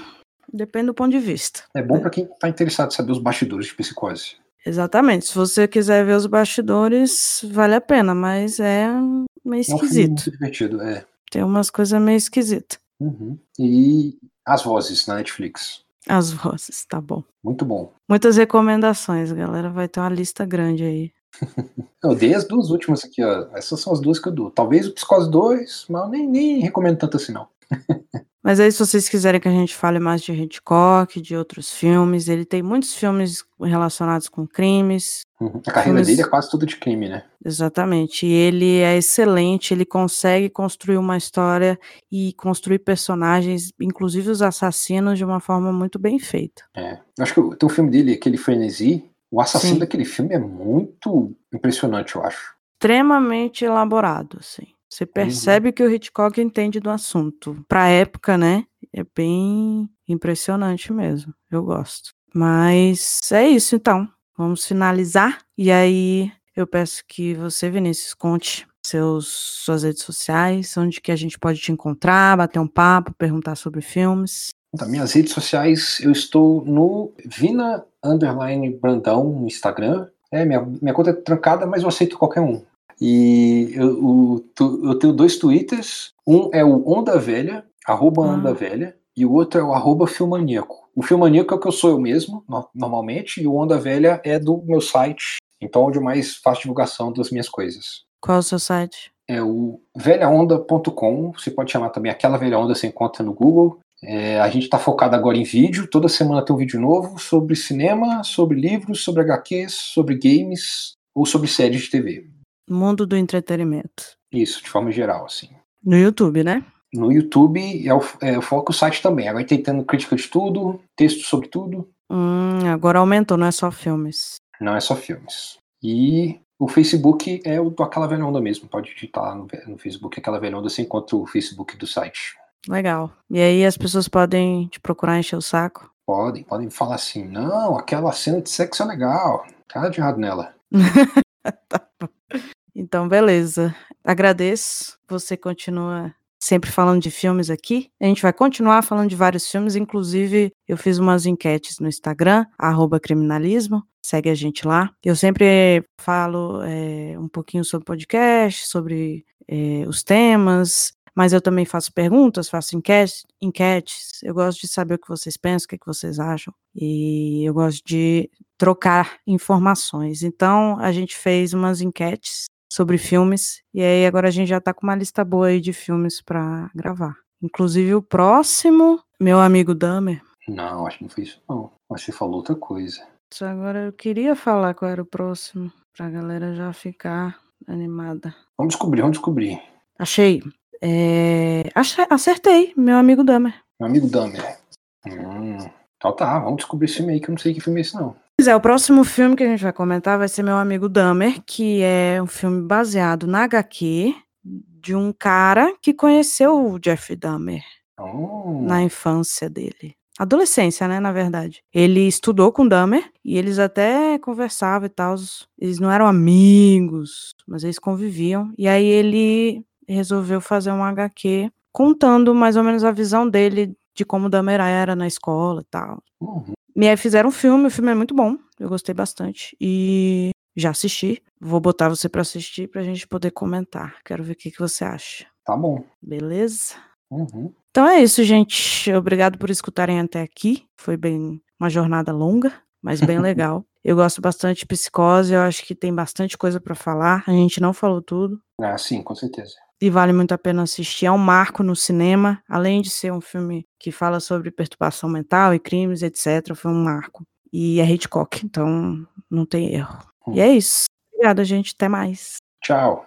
depende do ponto de vista. É bom pra quem tá interessado em saber os bastidores de psicose. Exatamente. Se você quiser ver os bastidores, vale a pena, mas é meio É um filme esquisito. muito divertido, é. Tem umas coisas meio esquisitas. Uhum. E as vozes na Netflix. As vozes, tá bom. Muito bom. Muitas recomendações, galera. Vai ter uma lista grande aí. <laughs> Eu dei as duas últimas aqui, ó. Essas são as duas que eu dou. Talvez o Psicose 2, mas eu nem, nem recomendo tanto assim, não. <laughs> Mas aí, se vocês quiserem que a gente fale mais de Hitchcock, de outros filmes, ele tem muitos filmes relacionados com crimes. Uhum. A carreira filmes... dele é quase tudo de crime, né? Exatamente. E ele é excelente, ele consegue construir uma história e construir personagens, inclusive os assassinos, de uma forma muito bem feita. É. Eu acho que tem um filme dele, aquele Frenesi. O assassino Sim. daquele filme é muito impressionante, eu acho. Extremamente elaborado, assim. Você percebe uhum. que o Hitchcock entende do assunto. Pra época, né? É bem impressionante mesmo. Eu gosto. Mas é isso então. Vamos finalizar. E aí eu peço que você, Vinícius, conte seus, suas redes sociais, onde que a gente pode te encontrar, bater um papo, perguntar sobre filmes. Então, minhas redes sociais, eu estou no Vina Underline Brandão no Instagram. É, minha, minha conta é trancada, mas eu aceito qualquer um. E eu, eu, eu tenho dois twitters. Um é o Onda Velha, arroba ah. Onda Velha, e o outro é o arroba Filmaníaco. O Filmaníaco é o que eu sou eu mesmo, normalmente, e o Onda Velha é do meu site, então onde eu mais faço divulgação das minhas coisas. Qual é o seu site? É o velhaonda.com, você pode chamar também aquela velha onda, você encontra no Google. É, a gente está focado agora em vídeo, toda semana tem um vídeo novo sobre cinema, sobre livros, sobre HQs, sobre games ou sobre séries de TV. Mundo do entretenimento. Isso, de forma geral, assim. No YouTube, né? No YouTube é o, é o foco o site também. Agora tentando crítica de tudo, texto sobre tudo. Hum, agora aumentou, não é só filmes. Não é só filmes. E o Facebook é o do Aquela Velha Onda mesmo. Pode digitar no, no Facebook Aquela Velha Onda, você encontra o Facebook do site. Legal. E aí as pessoas podem te procurar encher o saco? Podem, podem falar assim, não, aquela cena de sexo é legal. Nada de errado nela. <laughs> <laughs> tá bom. Então, beleza. Agradeço. Você continua sempre falando de filmes aqui. A gente vai continuar falando de vários filmes, inclusive eu fiz umas enquetes no Instagram, criminalismo, segue a gente lá. Eu sempre falo é, um pouquinho sobre podcast, sobre é, os temas, mas eu também faço perguntas, faço enquetes, enquetes. Eu gosto de saber o que vocês pensam, o que, é que vocês acham, e eu gosto de trocar informações. Então, a gente fez umas enquetes sobre filmes. E aí agora a gente já tá com uma lista boa aí de filmes para gravar. Inclusive o próximo, meu amigo Damer. Não, acho que não foi isso não. Acho que você falou outra coisa. Isso agora eu queria falar qual era o próximo, pra galera já ficar animada. Vamos descobrir, vamos descobrir. Achei. É... Acertei, meu amigo Damer. Meu amigo Damer. Hum, então tá, vamos descobrir esse filme aí que eu não sei que filme é esse não. Pois é, o próximo filme que a gente vai comentar vai ser Meu Amigo Dahmer, que é um filme baseado na HQ de um cara que conheceu o Jeff Dahmer oh. na infância dele. Adolescência, né, na verdade. Ele estudou com Dahmer e eles até conversavam e tal. Eles não eram amigos, mas eles conviviam. E aí ele resolveu fazer um HQ contando mais ou menos a visão dele de como Dahmer era na escola e tal. Uhum. Me fizeram um filme, o filme é muito bom, eu gostei bastante. E já assisti. Vou botar você para assistir pra gente poder comentar. Quero ver o que, que você acha. Tá bom. Beleza? Uhum. Então é isso, gente. Obrigado por escutarem até aqui. Foi bem uma jornada longa, mas bem <laughs> legal. Eu gosto bastante de psicose, eu acho que tem bastante coisa para falar. A gente não falou tudo. Ah, sim, com certeza e vale muito a pena assistir. É um marco no cinema, além de ser um filme que fala sobre perturbação mental e crimes, etc. Foi um marco. E é Hitchcock, então não tem erro. Hum. E é isso. Obrigada, gente. Até mais. Tchau.